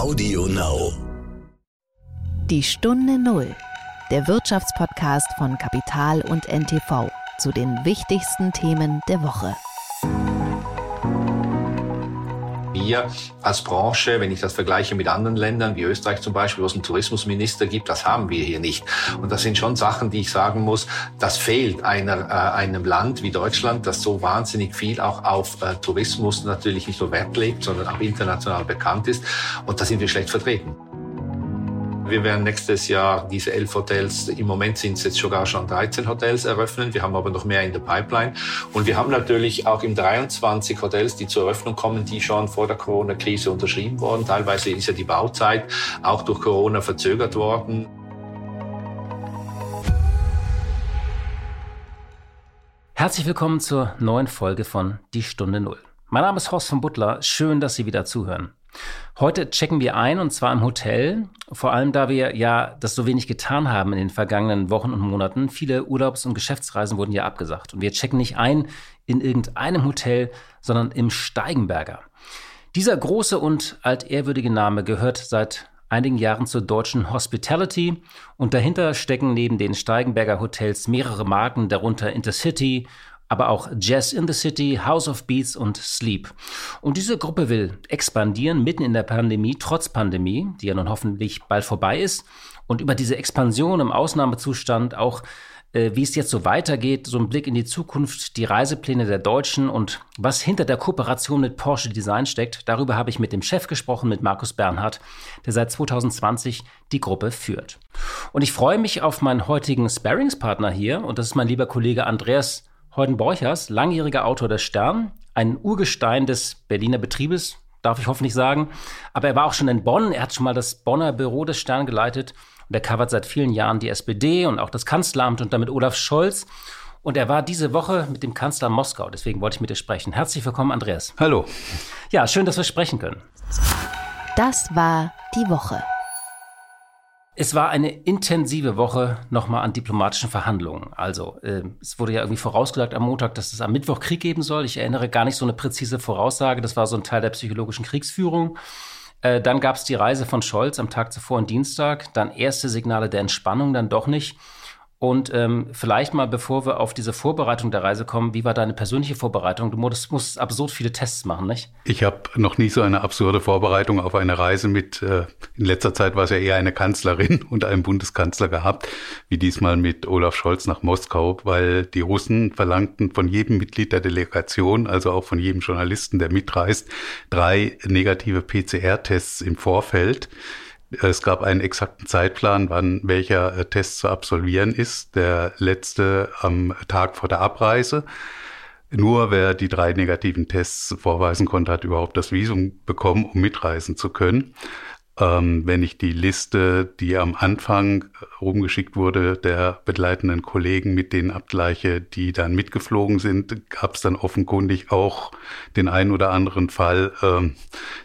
Audio Now. Die Stunde Null, der Wirtschaftspodcast von Kapital und NTV zu den wichtigsten Themen der Woche. Wir als Branche, wenn ich das vergleiche mit anderen Ländern, wie Österreich zum Beispiel, wo es einen Tourismusminister gibt, das haben wir hier nicht. Und das sind schon Sachen, die ich sagen muss, das fehlt einer, äh, einem Land wie Deutschland, das so wahnsinnig viel auch auf äh, Tourismus natürlich nicht nur Wert legt, sondern auch international bekannt ist. Und da sind wir schlecht vertreten. Wir werden nächstes Jahr diese elf Hotels, im Moment sind es jetzt sogar schon 13 Hotels eröffnen. Wir haben aber noch mehr in der Pipeline. Und wir haben natürlich auch im 23 Hotels, die zur Eröffnung kommen, die schon vor der Corona-Krise unterschrieben wurden. Teilweise ist ja die Bauzeit auch durch Corona verzögert worden. Herzlich willkommen zur neuen Folge von Die Stunde Null. Mein Name ist Horst von Butler. Schön, dass Sie wieder zuhören. Heute checken wir ein und zwar im Hotel, vor allem da wir ja das so wenig getan haben in den vergangenen Wochen und Monaten. Viele Urlaubs- und Geschäftsreisen wurden ja abgesagt und wir checken nicht ein in irgendeinem Hotel, sondern im Steigenberger. Dieser große und altehrwürdige Name gehört seit einigen Jahren zur deutschen Hospitality und dahinter stecken neben den Steigenberger Hotels mehrere Marken, darunter Intercity, aber auch Jazz in the City, House of Beats und Sleep. Und diese Gruppe will expandieren mitten in der Pandemie, trotz Pandemie, die ja nun hoffentlich bald vorbei ist. Und über diese Expansion im Ausnahmezustand auch äh, wie es jetzt so weitergeht, so ein Blick in die Zukunft, die Reisepläne der Deutschen und was hinter der Kooperation mit Porsche Design steckt. Darüber habe ich mit dem Chef gesprochen, mit Markus Bernhard, der seit 2020 die Gruppe führt. Und ich freue mich auf meinen heutigen Sparringspartner hier und das ist mein lieber Kollege Andreas Heuden Borchers, langjähriger Autor des Stern, ein Urgestein des Berliner Betriebes, darf ich hoffentlich sagen. Aber er war auch schon in Bonn, er hat schon mal das Bonner Büro des Stern geleitet und er covert seit vielen Jahren die SPD und auch das Kanzleramt und damit Olaf Scholz. Und er war diese Woche mit dem Kanzler Moskau, deswegen wollte ich mit dir sprechen. Herzlich willkommen, Andreas. Hallo. Ja, schön, dass wir sprechen können. Das war die Woche. Es war eine intensive Woche nochmal an diplomatischen Verhandlungen. Also äh, es wurde ja irgendwie vorausgesagt am Montag, dass es am Mittwoch Krieg geben soll. Ich erinnere gar nicht so eine präzise Voraussage. Das war so ein Teil der psychologischen Kriegsführung. Äh, dann gab es die Reise von Scholz am Tag zuvor und Dienstag. Dann erste Signale der Entspannung, dann doch nicht. Und ähm, vielleicht mal, bevor wir auf diese Vorbereitung der Reise kommen, wie war deine persönliche Vorbereitung? Du musst, musst absurd viele Tests machen, nicht? Ich habe noch nie so eine absurde Vorbereitung auf eine Reise mit, äh, in letzter Zeit war es ja eher eine Kanzlerin und einem Bundeskanzler gehabt, wie diesmal mit Olaf Scholz nach Moskau, weil die Russen verlangten von jedem Mitglied der Delegation, also auch von jedem Journalisten, der mitreist, drei negative PCR-Tests im Vorfeld. Es gab einen exakten Zeitplan, wann welcher äh, Test zu absolvieren ist. Der letzte am Tag vor der Abreise. Nur wer die drei negativen Tests vorweisen konnte, hat überhaupt das Visum bekommen, um mitreisen zu können. Ähm, wenn ich die Liste, die am Anfang rumgeschickt wurde, der begleitenden Kollegen mit denen abgleiche, die dann mitgeflogen sind, gab es dann offenkundig auch den einen oder anderen Fall, ähm,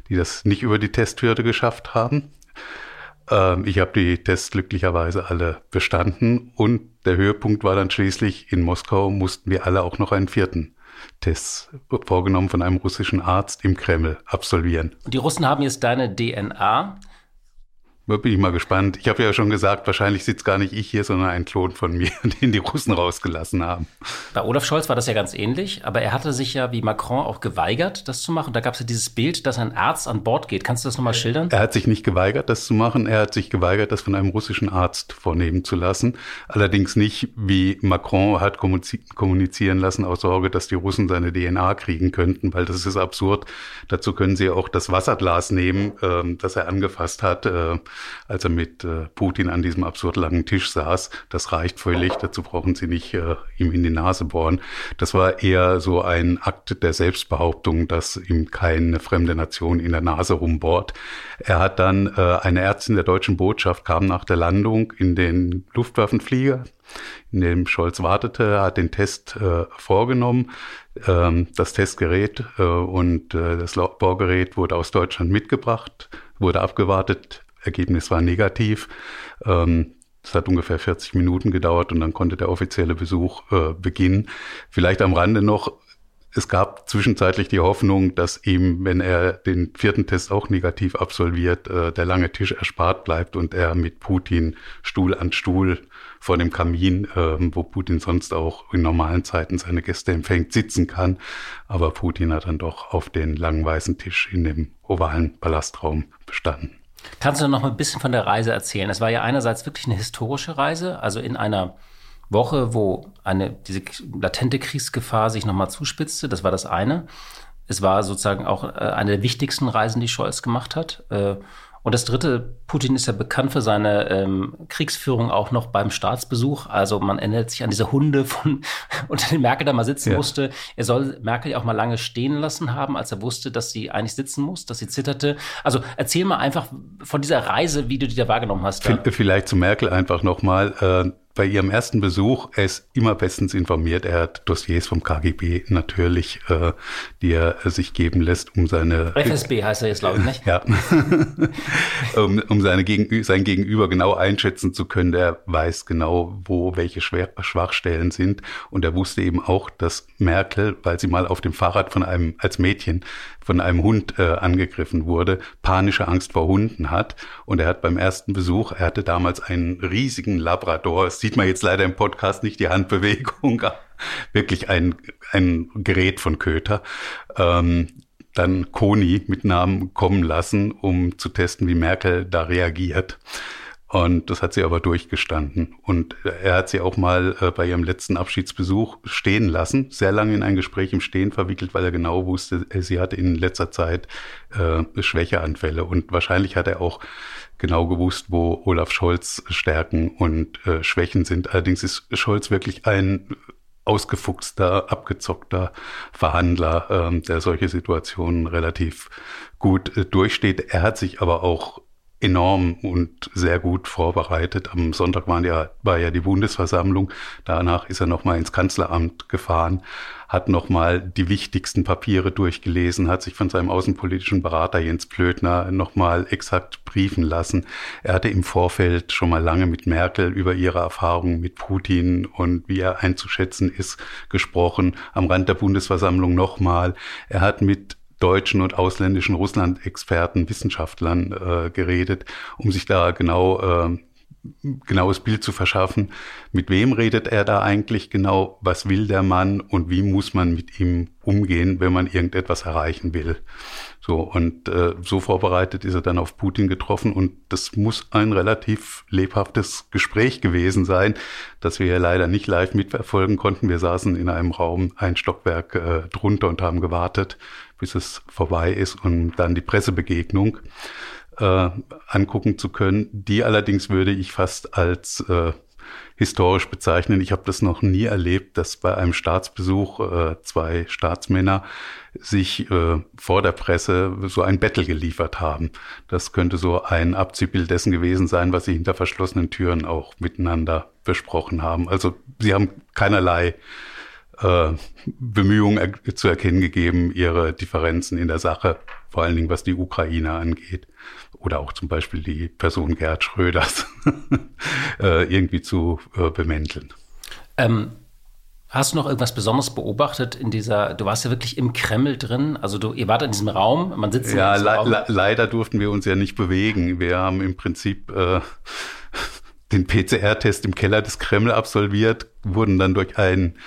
die das nicht über die Testhürde geschafft haben. Ähm, ich habe die Tests glücklicherweise alle bestanden und der Höhepunkt war dann schließlich, in Moskau mussten wir alle auch noch einen vierten Test vorgenommen von einem russischen Arzt im Kreml absolvieren. Die Russen haben jetzt deine DNA da bin ich mal gespannt. Ich habe ja schon gesagt, wahrscheinlich sitzt gar nicht ich hier, sondern ein Klon von mir, den die Russen rausgelassen haben. Bei Olaf Scholz war das ja ganz ähnlich, aber er hatte sich ja wie Macron auch geweigert, das zu machen. Da gab es ja dieses Bild, dass ein Arzt an Bord geht. Kannst du das nochmal schildern? Er hat sich nicht geweigert, das zu machen. Er hat sich geweigert, das von einem russischen Arzt vornehmen zu lassen. Allerdings nicht, wie Macron hat kommunizieren lassen, aus Sorge, dass die Russen seine DNA kriegen könnten, weil das ist absurd. Dazu können sie auch das Wasserglas nehmen, äh, das er angefasst hat. Äh, als er mit äh, Putin an diesem absurd langen Tisch saß. Das reicht völlig, dazu brauchen sie nicht äh, ihm in die Nase bohren. Das war eher so ein Akt der Selbstbehauptung, dass ihm keine fremde Nation in der Nase rumbohrt. Er hat dann äh, eine Ärztin der deutschen Botschaft kam nach der Landung in den Luftwaffenflieger, in dem Scholz wartete, hat den Test äh, vorgenommen. Ähm, das Testgerät äh, und äh, das Laborgerät wurde aus Deutschland mitgebracht, wurde abgewartet. Ergebnis war negativ. Ähm, es hat ungefähr 40 Minuten gedauert und dann konnte der offizielle Besuch äh, beginnen. Vielleicht am Rande noch, es gab zwischenzeitlich die Hoffnung, dass ihm, wenn er den vierten Test auch negativ absolviert, äh, der lange Tisch erspart bleibt und er mit Putin Stuhl an Stuhl vor dem Kamin, äh, wo Putin sonst auch in normalen Zeiten seine Gäste empfängt, sitzen kann. Aber Putin hat dann doch auf den langen weißen Tisch in dem ovalen Palastraum bestanden. Kannst du noch mal ein bisschen von der Reise erzählen? Es war ja einerseits wirklich eine historische Reise, also in einer Woche, wo eine, diese latente Kriegsgefahr sich nochmal zuspitzte. Das war das eine. Es war sozusagen auch äh, eine der wichtigsten Reisen, die Scholz gemacht hat. Und das dritte, Putin ist ja bekannt für seine ähm, Kriegsführung auch noch beim Staatsbesuch. Also man erinnert sich an diese Hunde, von, unter denen Merkel da mal sitzen ja. musste. Er soll Merkel ja auch mal lange stehen lassen haben, als er wusste, dass sie eigentlich sitzen muss, dass sie zitterte. Also erzähl mal einfach von dieser Reise, wie du die da wahrgenommen hast. Da. Vielleicht zu Merkel einfach nochmal. Äh bei Ihrem ersten Besuch, er ist immer bestens informiert. Er hat Dossiers vom KGB natürlich, äh, die er sich geben lässt, um seine... FSB heißt er jetzt, glaube ich, nicht? Ja. um, um seine Gegenü sein Gegenüber genau einschätzen zu können. Er weiß genau, wo welche Schwer Schwachstellen sind. Und er wusste eben auch, dass Merkel, weil sie mal auf dem Fahrrad von einem, als Mädchen, von einem Hund äh, angegriffen wurde, panische Angst vor Hunden hat. Und er hat beim ersten Besuch, er hatte damals einen riesigen Labrador, sieht man jetzt leider im Podcast nicht, die Handbewegung, wirklich ein, ein Gerät von Köter, ähm, dann Koni mit Namen kommen lassen, um zu testen, wie Merkel da reagiert. Und das hat sie aber durchgestanden. Und er hat sie auch mal äh, bei ihrem letzten Abschiedsbesuch stehen lassen, sehr lange in ein Gespräch im Stehen verwickelt, weil er genau wusste, äh, sie hatte in letzter Zeit äh, Schwächeanfälle. Und wahrscheinlich hat er auch genau gewusst, wo Olaf Scholz Stärken und äh, Schwächen sind. Allerdings ist Scholz wirklich ein ausgefuchster, abgezockter Verhandler, ähm, der solche Situationen relativ gut äh, durchsteht. Er hat sich aber auch enorm und sehr gut vorbereitet. Am Sonntag war ja, war ja die Bundesversammlung. Danach ist er nochmal ins Kanzleramt gefahren, hat nochmal die wichtigsten Papiere durchgelesen, hat sich von seinem außenpolitischen Berater Jens Plötner nochmal exakt briefen lassen. Er hatte im Vorfeld schon mal lange mit Merkel über ihre Erfahrungen mit Putin und wie er einzuschätzen ist gesprochen. Am Rand der Bundesversammlung nochmal. Er hat mit deutschen und ausländischen Russland-Experten, Wissenschaftlern äh, geredet, um sich da genau äh, genaues Bild zu verschaffen. Mit wem redet er da eigentlich genau? Was will der Mann und wie muss man mit ihm umgehen, wenn man irgendetwas erreichen will? So und äh, so vorbereitet ist er dann auf Putin getroffen und das muss ein relativ lebhaftes Gespräch gewesen sein, das wir ja leider nicht live mitverfolgen konnten. Wir saßen in einem Raum ein Stockwerk äh, drunter und haben gewartet, bis es vorbei ist und dann die Pressebegegnung äh, angucken zu können. Die allerdings würde ich fast als äh, historisch bezeichnen. Ich habe das noch nie erlebt, dass bei einem Staatsbesuch äh, zwei Staatsmänner sich äh, vor der Presse so ein Battle geliefert haben. Das könnte so ein Abziehbild dessen gewesen sein, was sie hinter verschlossenen Türen auch miteinander besprochen haben. Also sie haben keinerlei äh, Bemühungen er zu erkennen gegeben, ihre Differenzen in der Sache, vor allen Dingen was die Ukraine angeht, oder auch zum Beispiel die Person Gerhard Schröders äh, irgendwie zu äh, bemänteln. Ähm, hast du noch irgendwas Besonderes beobachtet in dieser, du warst ja wirklich im Kreml drin, also du, ihr wart in diesem Raum, man sitzt ja, in diesem Raum. Ja, leider durften wir uns ja nicht bewegen. Wir haben im Prinzip äh, den PCR-Test im Keller des Kreml absolviert, wurden dann durch ein,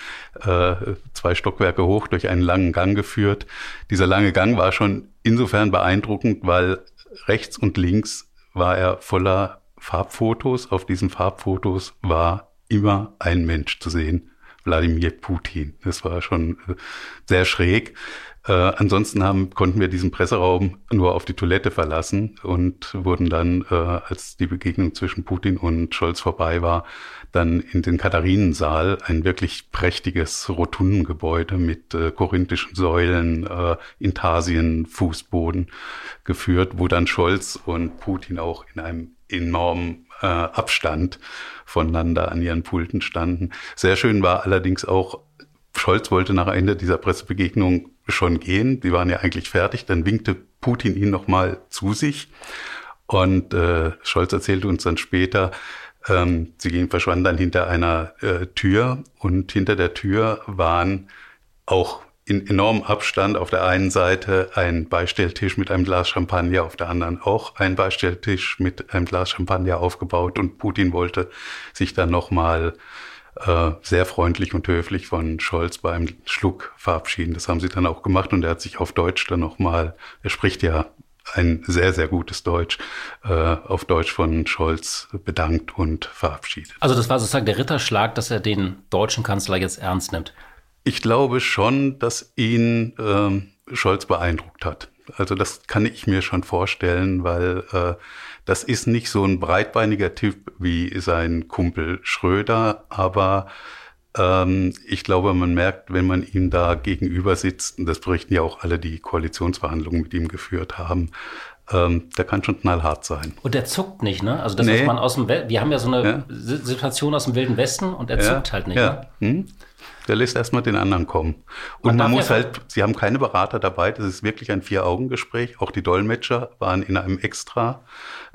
äh, zwei Stockwerke hoch, durch einen langen Gang geführt. Dieser lange Gang war schon insofern beeindruckend, weil rechts und links war er voller Farbfotos. Auf diesen Farbfotos war immer ein Mensch zu sehen. Wladimir Putin. Das war schon äh, sehr schräg. Äh, ansonsten haben, konnten wir diesen Presseraum nur auf die Toilette verlassen und wurden dann, äh, als die Begegnung zwischen Putin und Scholz vorbei war, dann in den Katharinensaal, ein wirklich prächtiges Rotundengebäude mit äh, korinthischen Säulen, äh, Intarsien, Fußboden geführt, wo dann Scholz und Putin auch in einem enormen äh, Abstand voneinander an ihren Pulten standen. Sehr schön war allerdings auch, Scholz wollte nach Ende dieser Pressebegegnung schon gehen. Die waren ja eigentlich fertig. Dann winkte Putin ihn nochmal zu sich. Und äh, Scholz erzählte uns dann später, ähm, sie gingen, verschwanden dann hinter einer äh, Tür und hinter der Tür waren auch in enormem Abstand auf der einen Seite ein Beistelltisch mit einem Glas Champagner, auf der anderen auch ein Beistelltisch mit einem Glas Champagner aufgebaut und Putin wollte sich dann nochmal äh, sehr freundlich und höflich von Scholz bei einem Schluck verabschieden. Das haben sie dann auch gemacht und er hat sich auf Deutsch dann nochmal, er spricht ja ein sehr, sehr gutes Deutsch, äh, auf Deutsch von Scholz bedankt und verabschiedet. Also das war sozusagen der Ritterschlag, dass er den deutschen Kanzler jetzt ernst nimmt. Ich glaube schon, dass ihn ähm, Scholz beeindruckt hat. Also das kann ich mir schon vorstellen, weil äh, das ist nicht so ein breitbeiniger Typ wie sein Kumpel Schröder, aber ähm, ich glaube, man merkt, wenn man ihm da gegenüber sitzt, und das berichten ja auch alle, die Koalitionsverhandlungen mit ihm geführt haben, ähm, der kann schon knallhart sein. Und der zuckt nicht, ne? Also das, nee. was man aus dem, wir haben ja so eine ja. Situation aus dem Wilden Westen und er zuckt halt nicht. Ja. Ne? Hm? Der lässt erstmal den anderen kommen. Und man, man muss ja halt, sie haben keine Berater dabei, das ist wirklich ein Vier-Augen-Gespräch. Auch die Dolmetscher waren in einem extra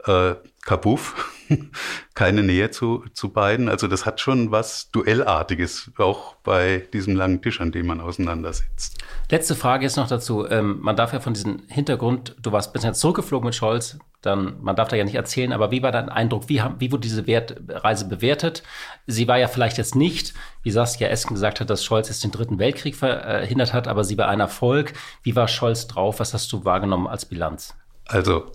äh, Kabuff, keine Nähe zu, zu beiden. Also das hat schon was Duellartiges, auch bei diesem langen Tisch, an dem man auseinandersitzt. Letzte Frage jetzt noch dazu. Ähm, man darf ja von diesem Hintergrund, du warst bisher zurückgeflogen mit Scholz, dann, man darf da ja nicht erzählen, aber wie war dein Eindruck? Wie, haben, wie wurde diese Wert, Reise bewertet? Sie war ja vielleicht jetzt nicht, wie Saskia Esken gesagt hat, dass Scholz jetzt den dritten Weltkrieg verhindert hat, aber sie war ein Erfolg. Wie war Scholz drauf? Was hast du wahrgenommen als Bilanz? Also,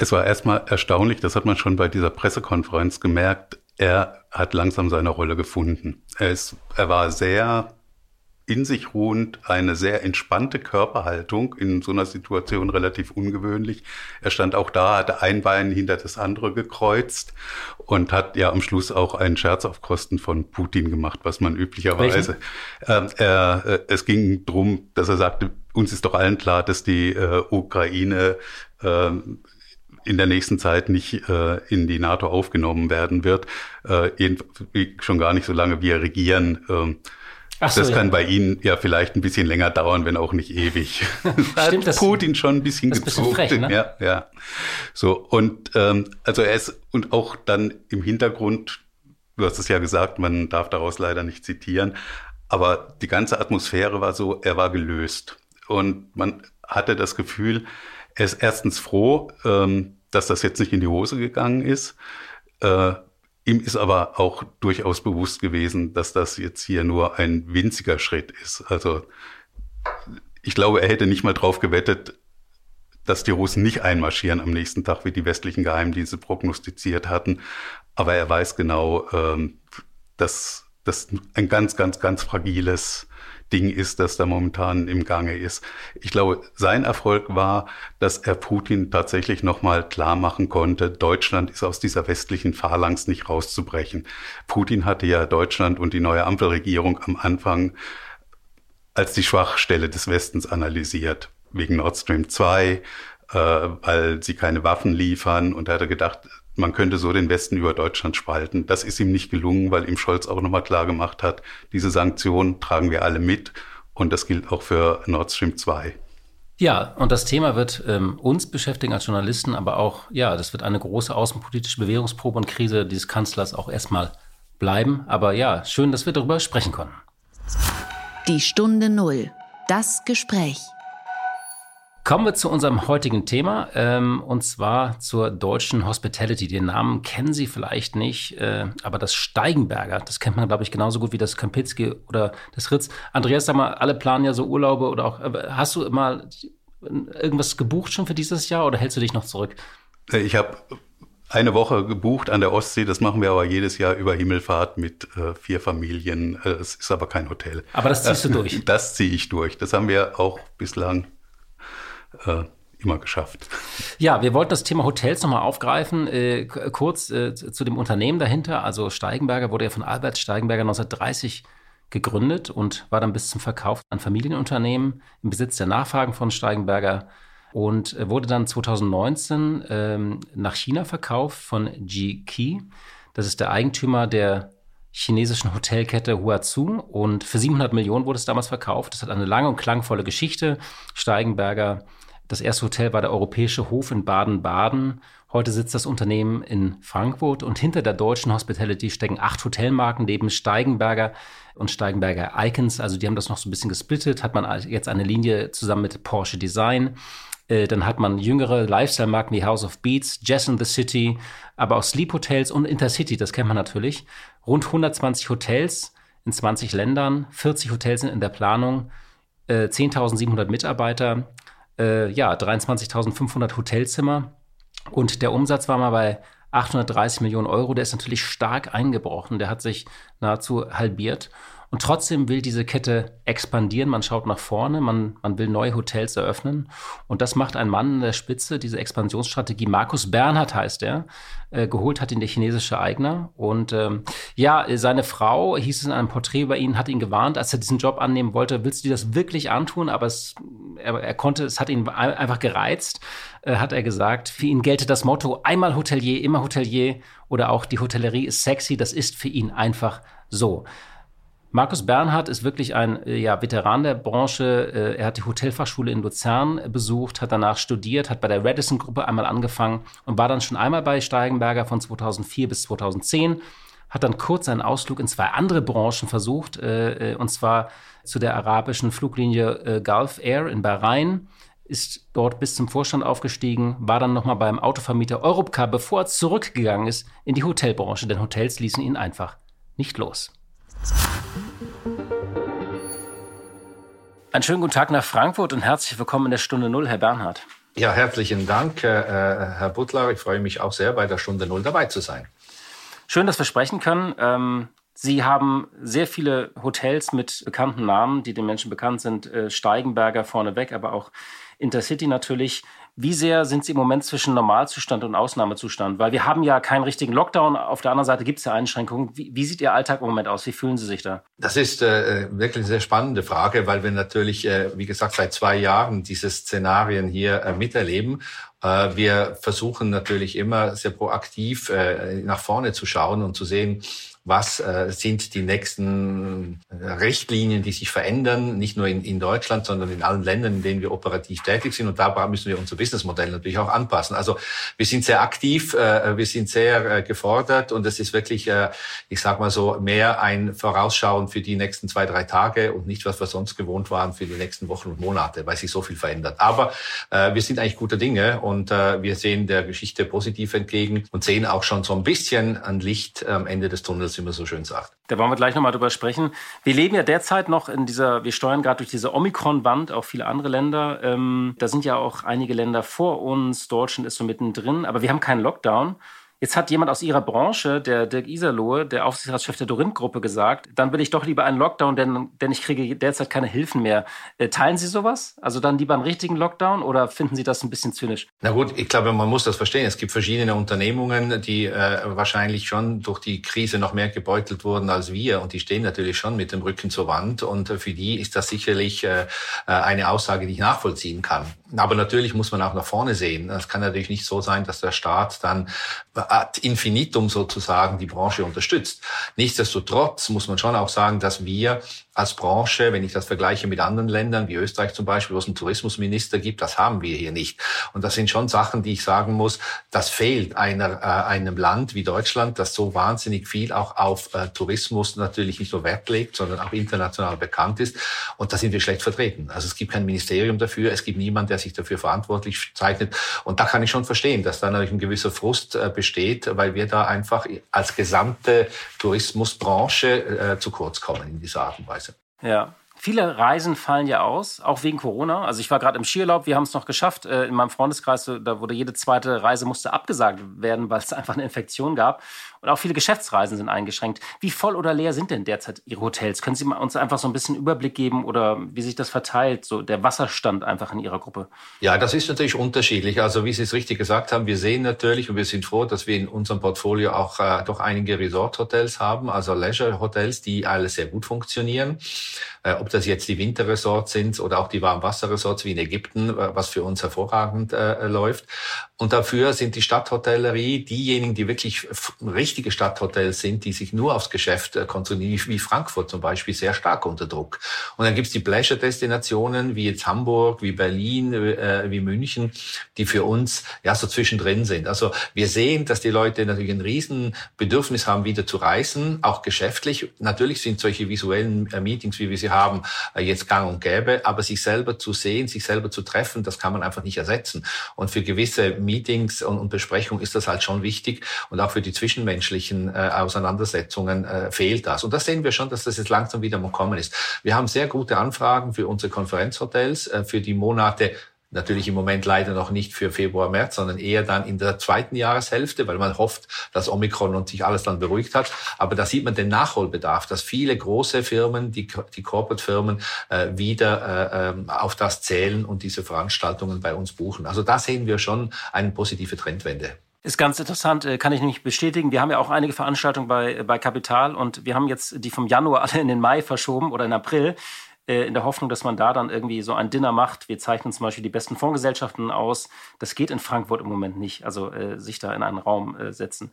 es war erstmal erstaunlich, das hat man schon bei dieser Pressekonferenz gemerkt, er hat langsam seine Rolle gefunden. Er, ist, er war sehr in sich ruhend, eine sehr entspannte Körperhaltung, in so einer Situation relativ ungewöhnlich. Er stand auch da, hatte ein Bein hinter das andere gekreuzt und hat ja am Schluss auch einen Scherz auf Kosten von Putin gemacht, was man üblicherweise. Ähm, er, äh, es ging drum, dass er sagte, uns ist doch allen klar, dass die äh, Ukraine äh, in der nächsten Zeit nicht äh, in die NATO aufgenommen werden wird, äh, schon gar nicht so lange wir regieren. Äh, Ach so, das kann ja. bei Ihnen ja vielleicht ein bisschen länger dauern, wenn auch nicht ewig. Stimmt, das Putin schon ein bisschen das gezogen. Bisschen frech, ne? Ja, ja. So und ähm, also er ist und auch dann im Hintergrund. Du hast es ja gesagt, man darf daraus leider nicht zitieren, aber die ganze Atmosphäre war so, er war gelöst und man hatte das Gefühl, er ist erstens froh, ähm, dass das jetzt nicht in die Hose gegangen ist. Äh, Ihm ist aber auch durchaus bewusst gewesen, dass das jetzt hier nur ein winziger Schritt ist. Also ich glaube, er hätte nicht mal drauf gewettet, dass die Russen nicht einmarschieren am nächsten Tag, wie die westlichen Geheimdienste prognostiziert hatten. Aber er weiß genau, ähm, dass das ein ganz, ganz, ganz fragiles Ding ist, das da momentan im Gange ist. Ich glaube, sein Erfolg war, dass er Putin tatsächlich nochmal klar machen konnte, Deutschland ist aus dieser westlichen Phalanx nicht rauszubrechen. Putin hatte ja Deutschland und die neue Ampelregierung am Anfang als die Schwachstelle des Westens analysiert, wegen Nord Stream 2, äh, weil sie keine Waffen liefern. Und er hatte gedacht, man könnte so den Westen über Deutschland spalten. Das ist ihm nicht gelungen, weil ihm Scholz auch nochmal klar gemacht hat, diese Sanktionen tragen wir alle mit und das gilt auch für Nord Stream 2. Ja, und das Thema wird ähm, uns beschäftigen als Journalisten, aber auch, ja, das wird eine große außenpolitische Bewährungsprobe und Krise dieses Kanzlers auch erstmal bleiben. Aber ja, schön, dass wir darüber sprechen konnten. Die Stunde Null. Das Gespräch. Kommen wir zu unserem heutigen Thema ähm, und zwar zur deutschen Hospitality. Den Namen kennen Sie vielleicht nicht, äh, aber das Steigenberger, das kennt man, glaube ich, genauso gut wie das Kempinski oder das Ritz. Andreas, sag mal, alle planen ja so Urlaube oder auch, äh, hast du mal irgendwas gebucht schon für dieses Jahr oder hältst du dich noch zurück? Äh, ich habe eine Woche gebucht an der Ostsee. Das machen wir aber jedes Jahr über Himmelfahrt mit äh, vier Familien. Äh, es ist aber kein Hotel. Aber das ziehst du durch? Das ziehe ich durch. Das haben wir auch bislang äh, immer geschafft. Ja, wir wollten das Thema Hotels nochmal aufgreifen. Äh, kurz äh, zu dem Unternehmen dahinter. Also Steigenberger wurde ja von Albert Steigenberger 1930 gegründet und war dann bis zum Verkauf an Familienunternehmen im Besitz der Nachfragen von Steigenberger und wurde dann 2019 ähm, nach China verkauft von G-Key. Das ist der Eigentümer der chinesischen Hotelkette Huazhu und für 700 Millionen wurde es damals verkauft. Das hat eine lange und klangvolle Geschichte. Steigenberger Das erste Hotel war der Europäische Hof in Baden-Baden. Heute sitzt das Unternehmen in Frankfurt und hinter der deutschen Hospitality stecken acht Hotelmarken neben Steigenberger und Steigenberger Icons. Also die haben das noch so ein bisschen gesplittet. Hat man jetzt eine Linie zusammen mit Porsche Design. Äh, dann hat man jüngere Lifestyle-Marken wie House of Beats, Jazz in the City, aber auch Sleep Hotels und Intercity, das kennt man natürlich. Rund 120 Hotels in 20 Ländern, 40 Hotels sind in der Planung, äh, 10.700 Mitarbeiter, äh, ja, 23.500 Hotelzimmer. Und der Umsatz war mal bei 830 Millionen Euro. Der ist natürlich stark eingebrochen. Der hat sich nahezu halbiert. Und trotzdem will diese Kette expandieren. Man schaut nach vorne, man, man will neue Hotels eröffnen. Und das macht ein Mann in der Spitze, diese Expansionsstrategie. Markus Bernhard heißt er. Äh, geholt hat ihn der chinesische Eigner. Und ähm, ja, seine Frau, hieß es in einem Porträt über ihn, hat ihn gewarnt, als er diesen Job annehmen wollte, willst du dir das wirklich antun? Aber es, er, er konnte, es hat ihn einfach gereizt, äh, hat er gesagt. Für ihn gelte das Motto, einmal Hotelier, immer Hotelier. Oder auch die Hotellerie ist sexy. Das ist für ihn einfach so. Markus Bernhard ist wirklich ein äh, ja, Veteran der Branche. Äh, er hat die Hotelfachschule in Luzern besucht, hat danach studiert, hat bei der Radisson-Gruppe einmal angefangen und war dann schon einmal bei Steigenberger von 2004 bis 2010. Hat dann kurz einen Ausflug in zwei andere Branchen versucht, äh, und zwar zu der arabischen Fluglinie Gulf Air in Bahrain ist dort bis zum Vorstand aufgestiegen, war dann nochmal beim Autovermieter Europcar, bevor er zurückgegangen ist in die Hotelbranche, denn Hotels ließen ihn einfach nicht los. Einen schönen guten Tag nach Frankfurt und herzlich willkommen in der Stunde Null, Herr Bernhard. Ja, herzlichen Dank, äh, Herr Butler. Ich freue mich auch sehr, bei der Stunde Null dabei zu sein. Schön, dass wir sprechen können. Ähm, Sie haben sehr viele Hotels mit bekannten Namen, die den Menschen bekannt sind. Äh, Steigenberger vorneweg, aber auch Intercity natürlich. Wie sehr sind Sie im Moment zwischen Normalzustand und Ausnahmezustand? Weil wir haben ja keinen richtigen Lockdown. Auf der anderen Seite gibt es ja Einschränkungen. Wie, wie, sieht Ihr Alltag im Moment aus? Wie fühlen Sie sich da? Das ist äh, wirklich eine sehr spannende Frage, weil wir natürlich, äh, wie gesagt, seit zwei Jahren diese Szenarien hier äh, miterleben. Äh, wir versuchen natürlich immer sehr proaktiv äh, nach vorne zu schauen und zu sehen, was äh, sind die nächsten äh, Richtlinien, die sich verändern, nicht nur in, in Deutschland, sondern in allen Ländern, in denen wir operativ tätig sind. Und da müssen wir unser Businessmodell natürlich auch anpassen. Also wir sind sehr aktiv, äh, wir sind sehr äh, gefordert und es ist wirklich, äh, ich sage mal so, mehr ein Vorausschauen für die nächsten zwei, drei Tage und nicht, was wir sonst gewohnt waren für die nächsten Wochen und Monate, weil sich so viel verändert. Aber äh, wir sind eigentlich guter Dinge und wir sehen der Geschichte positiv entgegen und sehen auch schon so ein bisschen ein Licht am Ende des Tunnels wie man so schön sagt. Da wollen wir gleich nochmal drüber sprechen. Wir leben ja derzeit noch in dieser, wir steuern gerade durch diese Omikron-Wand, auch viele andere Länder. Ähm, da sind ja auch einige Länder vor uns, Deutschland ist so mittendrin, aber wir haben keinen Lockdown. Jetzt hat jemand aus Ihrer Branche, der Dirk Iserlohe, der Aufsichtsratschef der Dorinth-Gruppe, gesagt, dann will ich doch lieber einen Lockdown, denn, denn ich kriege derzeit keine Hilfen mehr. Äh, teilen Sie sowas? Also dann lieber einen richtigen Lockdown oder finden Sie das ein bisschen zynisch? Na gut, ich glaube, man muss das verstehen. Es gibt verschiedene Unternehmungen, die äh, wahrscheinlich schon durch die Krise noch mehr gebeutelt wurden als wir und die stehen natürlich schon mit dem Rücken zur Wand und äh, für die ist das sicherlich äh, äh eine Aussage, die ich nachvollziehen kann. Aber natürlich muss man auch nach vorne sehen. Es kann natürlich nicht so sein, dass der Staat dann ad infinitum sozusagen die Branche unterstützt. Nichtsdestotrotz muss man schon auch sagen, dass wir als Branche, wenn ich das vergleiche mit anderen Ländern, wie Österreich zum Beispiel, wo es einen Tourismusminister gibt, das haben wir hier nicht. Und das sind schon Sachen, die ich sagen muss, das fehlt einer, äh, einem Land wie Deutschland, das so wahnsinnig viel auch auf äh, Tourismus natürlich nicht nur Wert legt, sondern auch international bekannt ist. Und da sind wir schlecht vertreten. Also es gibt kein Ministerium dafür, es gibt niemand, der sich dafür verantwortlich zeichnet. Und da kann ich schon verstehen, dass da natürlich ein gewisser Frust äh, besteht, weil wir da einfach als gesamte Tourismusbranche äh, zu kurz kommen in dieser Art und Weise. Ja. Viele Reisen fallen ja aus, auch wegen Corona. Also ich war gerade im Skiurlaub, wir haben es noch geschafft. Äh, in meinem Freundeskreis, da wurde jede zweite Reise musste abgesagt werden, weil es einfach eine Infektion gab. Und auch viele Geschäftsreisen sind eingeschränkt. Wie voll oder leer sind denn derzeit Ihre Hotels? Können Sie uns einfach so ein bisschen Überblick geben oder wie sich das verteilt, so der Wasserstand einfach in Ihrer Gruppe? Ja, das ist natürlich unterschiedlich. Also wie Sie es richtig gesagt haben, wir sehen natürlich und wir sind froh, dass wir in unserem Portfolio auch äh, doch einige Resort-Hotels haben, also Leisure-Hotels, die alle sehr gut funktionieren. Äh, ob das jetzt die Winterresorts sind oder auch die Warmwasserresorts wie in Ägypten, was für uns hervorragend äh, läuft. Und dafür sind die Stadthotellerie diejenigen, die wirklich richtige Stadthotels sind, die sich nur aufs Geschäft äh, konzentrieren, wie Frankfurt zum Beispiel, sehr stark unter Druck. Und dann gibt's die Pleasure-Destinationen wie jetzt Hamburg, wie Berlin, äh, wie München, die für uns ja so zwischendrin sind. Also wir sehen, dass die Leute natürlich ein riesen Bedürfnis haben, wieder zu reisen, auch geschäftlich. Natürlich sind solche visuellen äh, Meetings, wie wir sie haben, jetzt gang und gäbe, aber sich selber zu sehen, sich selber zu treffen, das kann man einfach nicht ersetzen. Und für gewisse Meetings und, und Besprechungen ist das halt schon wichtig. Und auch für die zwischenmenschlichen äh, Auseinandersetzungen äh, fehlt das. Und das sehen wir schon, dass das jetzt langsam wieder mal kommen ist. Wir haben sehr gute Anfragen für unsere Konferenzhotels, äh, für die Monate Natürlich im Moment leider noch nicht für Februar, März, sondern eher dann in der zweiten Jahreshälfte, weil man hofft, dass Omikron und sich alles dann beruhigt hat. Aber da sieht man den Nachholbedarf, dass viele große Firmen, die, die Corporate-Firmen, äh, wieder äh, ähm, auf das zählen und diese Veranstaltungen bei uns buchen. Also da sehen wir schon eine positive Trendwende. Ist ganz interessant, äh, kann ich nämlich bestätigen. Wir haben ja auch einige Veranstaltungen bei, bei Kapital und wir haben jetzt die vom Januar alle in den Mai verschoben oder in April. Äh, in der Hoffnung, dass man da dann irgendwie so ein Dinner macht. Wir zeichnen zum Beispiel die besten Fondsgesellschaften aus. Das geht in Frankfurt im Moment nicht, also äh, sich da in einen Raum äh, setzen.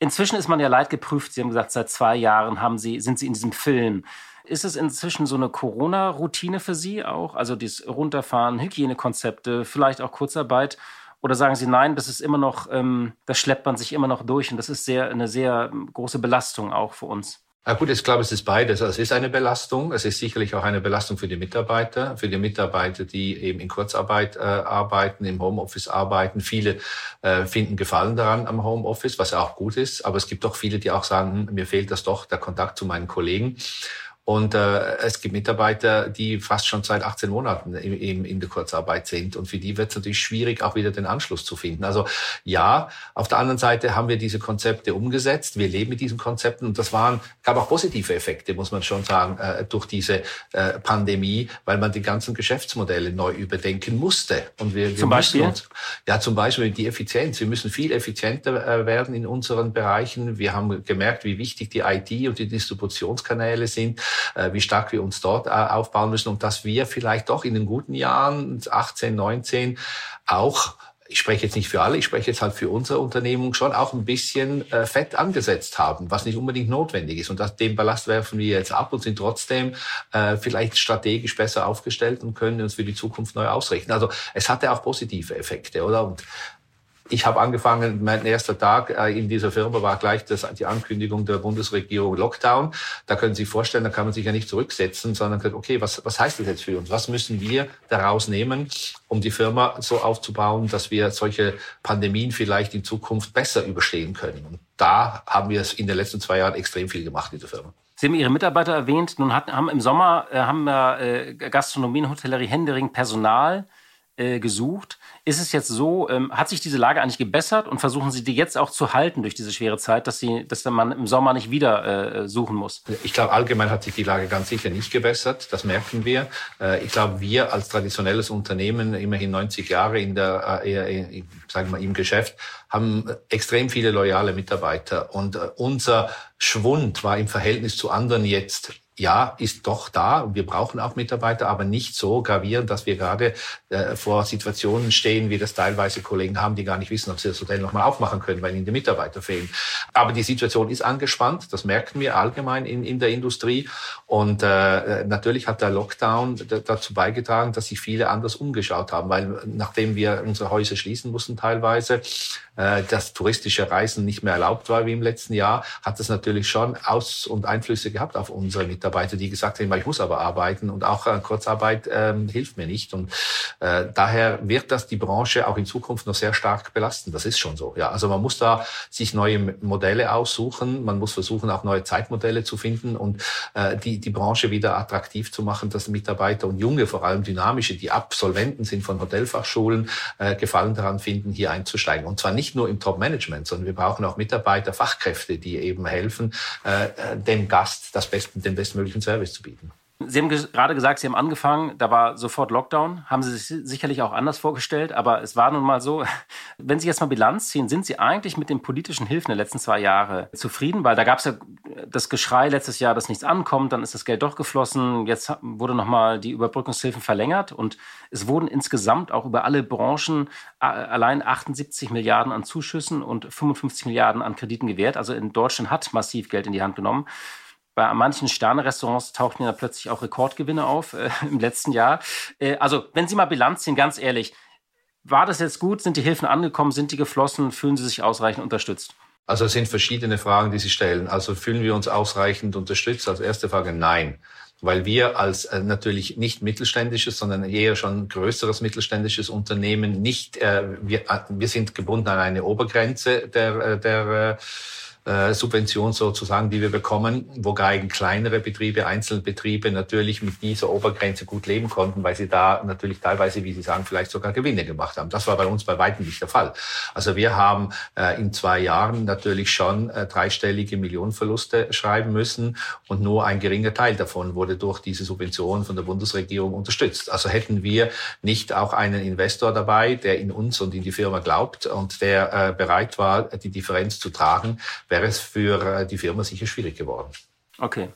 Inzwischen ist man ja leidgeprüft. Sie haben gesagt, seit zwei Jahren haben Sie, sind Sie in diesem Film. Ist es inzwischen so eine Corona-Routine für Sie auch? Also dieses Runterfahren, Hygienekonzepte, vielleicht auch Kurzarbeit? Oder sagen Sie nein, das ist immer noch, ähm, das schleppt man sich immer noch durch und das ist sehr, eine sehr große Belastung auch für uns? Ja gut, ich glaube, es ist beides. Also es ist eine Belastung. Es ist sicherlich auch eine Belastung für die Mitarbeiter, für die Mitarbeiter, die eben in Kurzarbeit äh, arbeiten, im Homeoffice arbeiten. Viele äh, finden Gefallen daran am Homeoffice, was auch gut ist. Aber es gibt auch viele, die auch sagen, hm, mir fehlt das doch, der Kontakt zu meinen Kollegen. Und äh, es gibt Mitarbeiter, die fast schon seit 18 Monaten in, in der Kurzarbeit sind. Und für die wird es natürlich schwierig, auch wieder den Anschluss zu finden. Also ja, auf der anderen Seite haben wir diese Konzepte umgesetzt. Wir leben mit diesen Konzepten und das waren, gab auch positive Effekte, muss man schon sagen, äh, durch diese äh, Pandemie, weil man die ganzen Geschäftsmodelle neu überdenken musste. Und wir, wir zum Beispiel? Uns, ja, zum Beispiel die Effizienz. Wir müssen viel effizienter äh, werden in unseren Bereichen. Wir haben gemerkt, wie wichtig die IT und die Distributionskanäle sind wie stark wir uns dort äh, aufbauen müssen und dass wir vielleicht doch in den guten Jahren 18, 19 auch ich spreche jetzt nicht für alle, ich spreche jetzt halt für unsere Unternehmung schon auch ein bisschen äh, Fett angesetzt haben, was nicht unbedingt notwendig ist. Und das, den Ballast werfen wir jetzt ab und sind trotzdem äh, vielleicht strategisch besser aufgestellt und können uns für die Zukunft neu ausrichten. Also es hatte auch positive Effekte, oder? Und ich habe angefangen, mein erster Tag äh, in dieser Firma war gleich das, die Ankündigung der Bundesregierung Lockdown. Da können Sie sich vorstellen, da kann man sich ja nicht zurücksetzen, sondern sagt, okay, was, was heißt das jetzt für uns? Was müssen wir daraus nehmen, um die Firma so aufzubauen, dass wir solche Pandemien vielleicht in Zukunft besser überstehen können? Und da haben wir es in den letzten zwei Jahren extrem viel gemacht in der Firma. Sie haben Ihre Mitarbeiter erwähnt. Nun hat, haben im Sommer äh, haben wir äh, Gastronomie und Hotellerie Händering Personal äh, gesucht. Ist es jetzt so, ähm, hat sich diese Lage eigentlich gebessert und versuchen Sie die jetzt auch zu halten durch diese schwere Zeit, dass, sie, dass man im Sommer nicht wieder äh, suchen muss? Ich glaube, allgemein hat sich die Lage ganz sicher nicht gebessert. Das merken wir. Äh, ich glaube, wir als traditionelles Unternehmen, immerhin 90 Jahre in der, äh, sagen wir, im Geschäft, haben extrem viele loyale Mitarbeiter. Und äh, unser Schwund war im Verhältnis zu anderen jetzt ja, ist doch da. Wir brauchen auch Mitarbeiter, aber nicht so gravierend, dass wir gerade äh, vor Situationen stehen, wie das teilweise Kollegen haben, die gar nicht wissen, ob sie das Hotel nochmal aufmachen können, weil ihnen die Mitarbeiter fehlen. Aber die Situation ist angespannt. Das merken wir allgemein in, in der Industrie. Und äh, natürlich hat der Lockdown dazu beigetragen, dass sich viele anders umgeschaut haben, weil nachdem wir unsere Häuser schließen mussten teilweise, äh, dass touristische Reisen nicht mehr erlaubt war wie im letzten Jahr, hat das natürlich schon Aus- und Einflüsse gehabt auf unsere Mitarbeiter, die gesagt haben, ich muss aber arbeiten und auch äh, Kurzarbeit ähm, hilft mir nicht. Und äh, daher wird das die Branche auch in Zukunft noch sehr stark belasten. Das ist schon so. Ja, also man muss da sich neue Modelle aussuchen. Man muss versuchen, auch neue Zeitmodelle zu finden und äh, die, die Branche wieder attraktiv zu machen, dass Mitarbeiter und junge, vor allem dynamische, die Absolventen sind von Hotelfachschulen, äh, Gefallen daran finden, hier einzusteigen. Und zwar nicht nur im Top-Management, sondern wir brauchen auch Mitarbeiter, Fachkräfte, die eben helfen, äh, dem Gast das besten, den bestmöglichen Service zu bieten. Sie haben gerade gesagt, Sie haben angefangen, da war sofort Lockdown. Haben Sie sich sicherlich auch anders vorgestellt, aber es war nun mal so. Wenn Sie jetzt mal Bilanz ziehen, sind Sie eigentlich mit den politischen Hilfen der letzten zwei Jahre zufrieden? Weil da gab es ja das Geschrei letztes Jahr, dass nichts ankommt, dann ist das Geld doch geflossen. Jetzt wurde nochmal die Überbrückungshilfen verlängert und es wurden insgesamt auch über alle Branchen allein 78 Milliarden an Zuschüssen und 55 Milliarden an Krediten gewährt. Also in Deutschland hat massiv Geld in die Hand genommen. Bei manchen Sterne-Restaurants tauchten ja plötzlich auch Rekordgewinne auf äh, im letzten Jahr. Äh, also, wenn Sie mal Bilanz ziehen, ganz ehrlich, war das jetzt gut? Sind die Hilfen angekommen? Sind die geflossen? Fühlen Sie sich ausreichend unterstützt? Also es sind verschiedene Fragen, die Sie stellen. Also fühlen wir uns ausreichend unterstützt? Als erste Frage nein. Weil wir als äh, natürlich nicht mittelständisches, sondern eher schon größeres mittelständisches Unternehmen nicht, äh, wir, äh, wir sind gebunden an eine Obergrenze der, äh, der äh, äh, Subvention sozusagen, die wir bekommen, wogegen kleinere Betriebe, Einzelbetriebe natürlich mit dieser Obergrenze gut leben konnten, weil sie da natürlich teilweise, wie Sie sagen, vielleicht sogar Gewinne gemacht haben. Das war bei uns bei weitem nicht der Fall. Also wir haben äh, in zwei Jahren natürlich schon äh, dreistellige Millionenverluste schreiben müssen und nur ein geringer Teil davon wurde durch diese Subventionen von der Bundesregierung unterstützt. Also hätten wir nicht auch einen Investor dabei, der in uns und in die Firma glaubt und der äh, bereit war, die Differenz zu tragen, wäre es für äh, die Firma sicher schwierig geworden. Okay.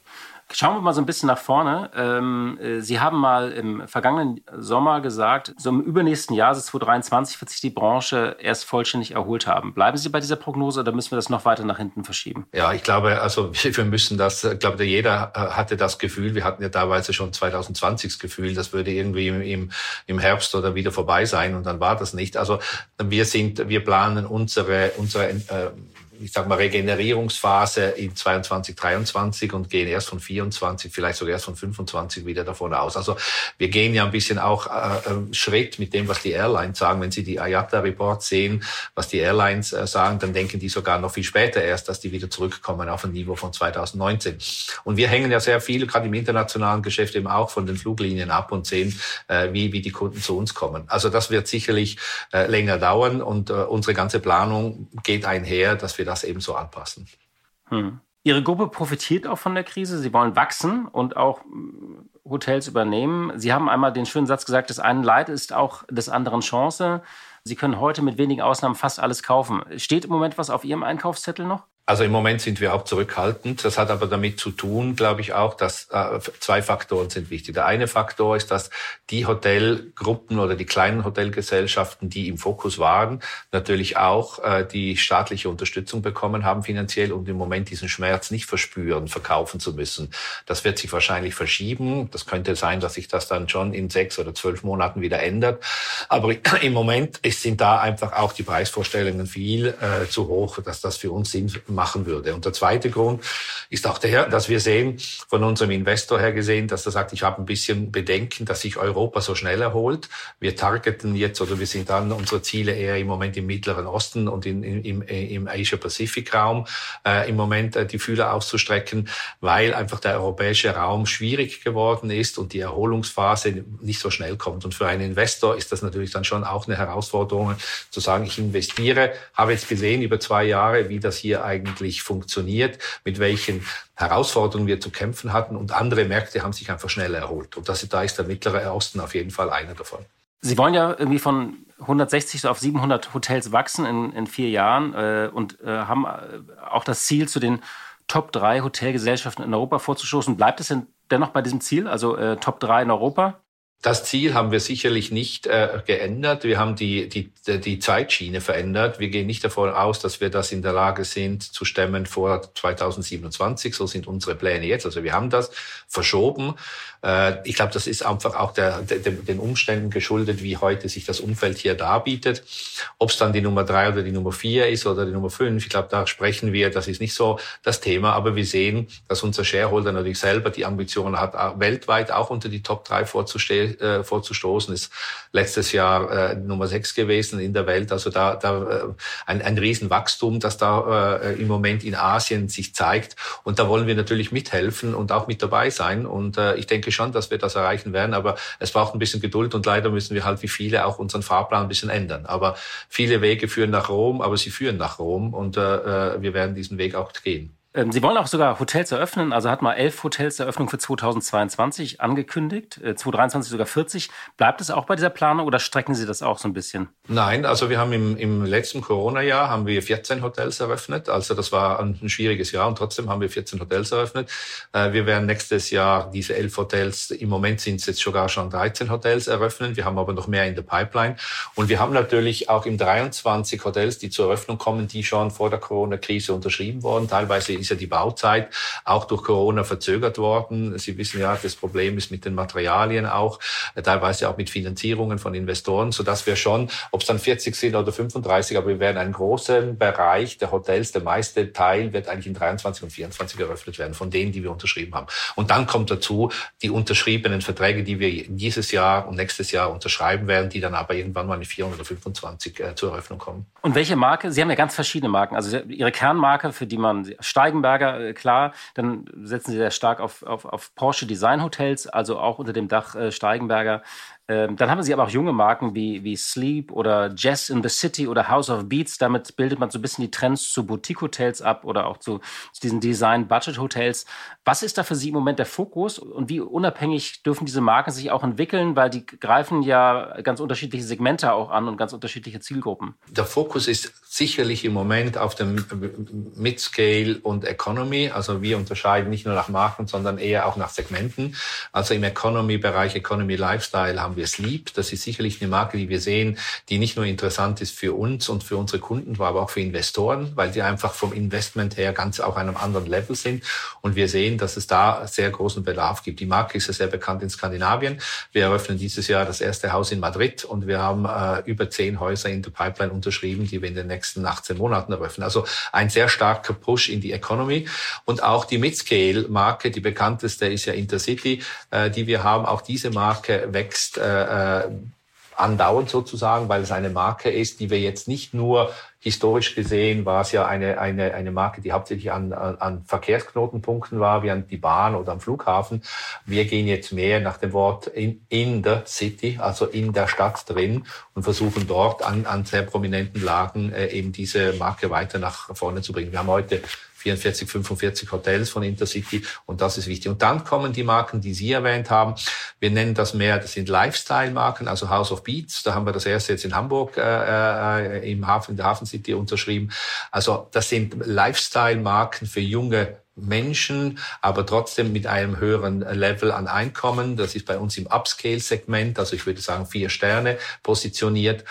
Schauen wir mal so ein bisschen nach vorne. Ähm, äh, Sie haben mal im vergangenen Sommer gesagt, so im übernächsten Jahr, also 2023, wird sich die Branche erst vollständig erholt haben. Bleiben Sie bei dieser Prognose oder müssen wir das noch weiter nach hinten verschieben? Ja, ich glaube, also wir müssen das, ich glaube, jeder hatte das Gefühl, wir hatten ja teilweise schon 2020 das Gefühl, das würde irgendwie im, im Herbst oder wieder vorbei sein und dann war das nicht. Also wir sind, wir planen unsere, unsere äh, ich sag mal, Regenerierungsphase in 22, 23 und gehen erst von 24, vielleicht sogar erst von 25 wieder davon aus. Also wir gehen ja ein bisschen auch äh, äh, Schritt mit dem, was die Airlines sagen. Wenn Sie die IATA-Reports sehen, was die Airlines äh, sagen, dann denken die sogar noch viel später erst, dass die wieder zurückkommen auf ein Niveau von 2019. Und wir hängen ja sehr viel, gerade im internationalen Geschäft eben auch von den Fluglinien ab und sehen, äh, wie, wie die Kunden zu uns kommen. Also das wird sicherlich äh, länger dauern und äh, unsere ganze Planung geht einher, dass wir das eben so anpassen. Hm. Ihre Gruppe profitiert auch von der Krise. Sie wollen wachsen und auch hm, Hotels übernehmen. Sie haben einmal den schönen Satz gesagt, das eine Leid ist auch des anderen Chance. Sie können heute mit wenigen Ausnahmen fast alles kaufen. Steht im Moment was auf Ihrem Einkaufszettel noch? Also im Moment sind wir auch zurückhaltend. Das hat aber damit zu tun, glaube ich auch, dass äh, zwei Faktoren sind wichtig. Der eine Faktor ist, dass die Hotelgruppen oder die kleinen Hotelgesellschaften, die im Fokus waren, natürlich auch äh, die staatliche Unterstützung bekommen haben finanziell und im Moment diesen Schmerz nicht verspüren, verkaufen zu müssen. Das wird sich wahrscheinlich verschieben. Das könnte sein, dass sich das dann schon in sechs oder zwölf Monaten wieder ändert. Aber im Moment sind da einfach auch die Preisvorstellungen viel äh, zu hoch, dass das für uns Sinn macht machen würde. Und der zweite Grund ist auch der, dass wir sehen, von unserem Investor her gesehen, dass er sagt, ich habe ein bisschen Bedenken, dass sich Europa so schnell erholt. Wir targeten jetzt oder wir sind dann unsere Ziele eher im Moment im Mittleren Osten und in, im, im Asia-Pacific-Raum äh, im Moment äh, die Fühler auszustrecken, weil einfach der europäische Raum schwierig geworden ist und die Erholungsphase nicht so schnell kommt. Und für einen Investor ist das natürlich dann schon auch eine Herausforderung, zu sagen, ich investiere, habe jetzt gesehen über zwei Jahre, wie das hier eigentlich eigentlich funktioniert, mit welchen Herausforderungen wir zu kämpfen hatten. Und andere Märkte haben sich einfach schnell erholt. Und das, da ist der Mittlere Osten auf jeden Fall einer davon. Sie wollen ja irgendwie von 160 auf 700 Hotels wachsen in, in vier Jahren äh, und äh, haben äh, auch das Ziel, zu den Top 3 Hotelgesellschaften in Europa vorzustoßen. Bleibt es denn dennoch bei diesem Ziel, also äh, Top 3 in Europa? Das Ziel haben wir sicherlich nicht äh, geändert. Wir haben die, die, die Zeitschiene verändert. Wir gehen nicht davon aus, dass wir das in der Lage sind zu stemmen vor 2027. So sind unsere Pläne jetzt. Also wir haben das verschoben. Äh, ich glaube, das ist einfach auch der, der, den Umständen geschuldet, wie heute sich das Umfeld hier darbietet. Ob es dann die Nummer drei oder die Nummer vier ist oder die Nummer fünf, ich glaube, da sprechen wir, das ist nicht so das Thema, aber wir sehen, dass unser Shareholder natürlich selber die Ambition hat, weltweit auch unter die Top drei äh, vorzustoßen. Ist letztes Jahr äh, Nummer sechs gewesen in der Welt. Also da, da äh, ein, ein Riesenwachstum, das da äh, im Moment in Asien sich zeigt. Und da wollen wir natürlich mithelfen und auch mit dabei sein. Und äh, ich denke schon, dass wir das erreichen werden. Aber es braucht ein bisschen Geduld und leider müssen wir halt wie viele auch unseren Fahrplan ein bisschen ändern. Aber viele Wege führen nach Rom, aber sie führen nach Rom und äh, äh wir werden diesen Weg auch gehen. Ähm, Sie wollen auch sogar Hotels eröffnen, also hat mal elf Hotels Eröffnung für 2022 angekündigt, 2023 äh, sogar 40. Bleibt es auch bei dieser Planung oder strecken Sie das auch so ein bisschen? Nein, also wir haben im, im letzten Corona-Jahr haben wir 14 Hotels eröffnet. Also das war ein, schwieriges Jahr und trotzdem haben wir 14 Hotels eröffnet. Äh, wir werden nächstes Jahr diese elf Hotels, im Moment sind es jetzt sogar schon 13 Hotels eröffnen. Wir haben aber noch mehr in der Pipeline. Und wir haben natürlich auch im 23 Hotels, die zur Eröffnung kommen, die schon vor der Corona-Krise unterschrieben wurden. Teilweise ist ja die Bauzeit auch durch Corona verzögert worden. Sie wissen ja, das Problem ist mit den Materialien auch, äh, teilweise auch mit Finanzierungen von Investoren, so dass wir schon, ob es dann 40 sind oder 35, aber wir werden einen großen Bereich der Hotels, der meiste Teil wird eigentlich in 23 und 24 eröffnet werden, von denen, die wir unterschrieben haben. Und dann kommt dazu die unterschriebenen Verträge, die wir dieses Jahr und nächstes Jahr unterschreiben werden, die dann aber irgendwann mal in 425 äh, zur Eröffnung kommen. Und welche Marke? Sie haben ja ganz verschiedene Marken. Also Ihre Kernmarke, für die man Steigenberger, äh, klar, dann setzen Sie sehr stark auf, auf, auf Porsche Design Hotels, also auch unter dem Dach äh, Steigenberger. Ähm, dann haben sie aber auch junge Marken wie, wie Sleep oder Jazz in the City oder House of Beats. Damit bildet man so ein bisschen die Trends zu Boutique-Hotels ab oder auch zu, zu diesen Design-Budget-Hotels. Was ist da für Sie im Moment der Fokus und wie unabhängig dürfen diese Marken sich auch entwickeln? Weil die greifen ja ganz unterschiedliche Segmente auch an und ganz unterschiedliche Zielgruppen. Der Fokus ist sicherlich im Moment auf dem Mid-Scale und Economy. Also wir unterscheiden nicht nur nach Marken, sondern eher auch nach Segmenten. Also im Economy-Bereich, Economy Lifestyle haben wir Sleep. Das ist sicherlich eine Marke, die wir sehen, die nicht nur interessant ist für uns und für unsere Kunden, aber auch für Investoren, weil die einfach vom Investment her ganz auf einem anderen Level sind. Und wir sehen, dass es da sehr großen Bedarf gibt. Die Marke ist ja sehr bekannt in Skandinavien. Wir eröffnen dieses Jahr das erste Haus in Madrid und wir haben äh, über zehn Häuser in der Pipeline unterschrieben, die wir in den nächsten 18 Monaten eröffnen. Also ein sehr starker Push in die Economy und auch die Midscale-Marke, die bekannteste ist ja Intercity, äh, die wir haben. Auch diese Marke wächst äh, äh, andauernd sozusagen, weil es eine Marke ist, die wir jetzt nicht nur historisch gesehen war es ja eine, eine, eine Marke, die hauptsächlich an, an, Verkehrsknotenpunkten war, wie an die Bahn oder am Flughafen. Wir gehen jetzt mehr nach dem Wort in, in the city, also in der Stadt drin und versuchen dort an, an sehr prominenten Lagen äh, eben diese Marke weiter nach vorne zu bringen. Wir haben heute 44, 45 Hotels von Intercity und das ist wichtig. Und dann kommen die Marken, die Sie erwähnt haben. Wir nennen das mehr, das sind Lifestyle-Marken, also House of Beats. Da haben wir das erste jetzt in Hamburg äh, äh im Hafen, in der Hafen City unterschrieben. Also das sind Lifestyle-Marken für junge Menschen, aber trotzdem mit einem höheren Level an Einkommen. Das ist bei uns im Upscale-Segment, also ich würde sagen vier Sterne positioniert.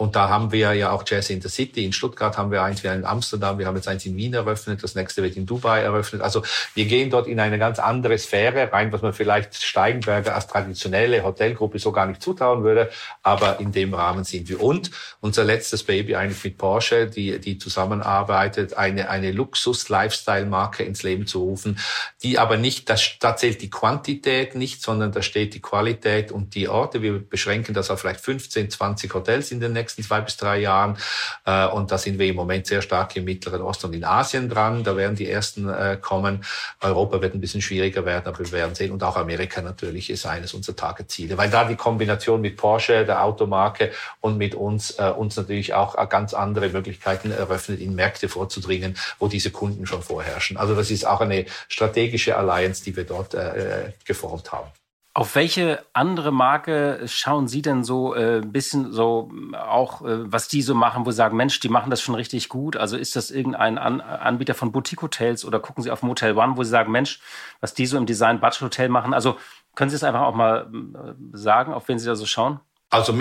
Und da haben wir ja auch Jazz in the City. In Stuttgart haben wir eins, wir in Amsterdam, wir haben jetzt eins in Wien eröffnet, das nächste wird in Dubai eröffnet. Also wir gehen dort in eine ganz andere Sphäre rein, was man vielleicht Steigenberger als traditionelle Hotelgruppe so gar nicht zutrauen würde. Aber in dem Rahmen sind wir. Und unser letztes Baby eigentlich mit Porsche, die, die zusammenarbeitet, eine, eine Luxus-Lifestyle-Marke ins Leben zu rufen, die aber nicht, das, da zählt die Quantität nicht, sondern da steht die Qualität und die Orte. Wir beschränken das auf vielleicht 15, 20 Hotels in den nächsten nächsten zwei bis drei Jahren. Äh, und da sind wir im Moment sehr stark im Mittleren Osten und in Asien dran. Da werden die ersten äh, kommen. Europa wird ein bisschen schwieriger werden, aber wir werden sehen. Und auch Amerika natürlich ist eines unserer Tageziele, weil da die Kombination mit Porsche, der Automarke und mit uns äh, uns natürlich auch ganz andere Möglichkeiten eröffnet, in Märkte vorzudringen, wo diese Kunden schon vorherrschen. Also das ist auch eine strategische Alliance, die wir dort äh, geformt haben. Auf welche andere Marke schauen Sie denn so äh, bisschen so auch, äh, was die so machen, wo Sie sagen, Mensch, die machen das schon richtig gut? Also ist das irgendein An Anbieter von Boutique-Hotels oder gucken Sie auf Motel One, wo Sie sagen, Mensch, was die so im Design Budget Hotel machen? Also können Sie es einfach auch mal äh, sagen, auf wen Sie da so schauen? Also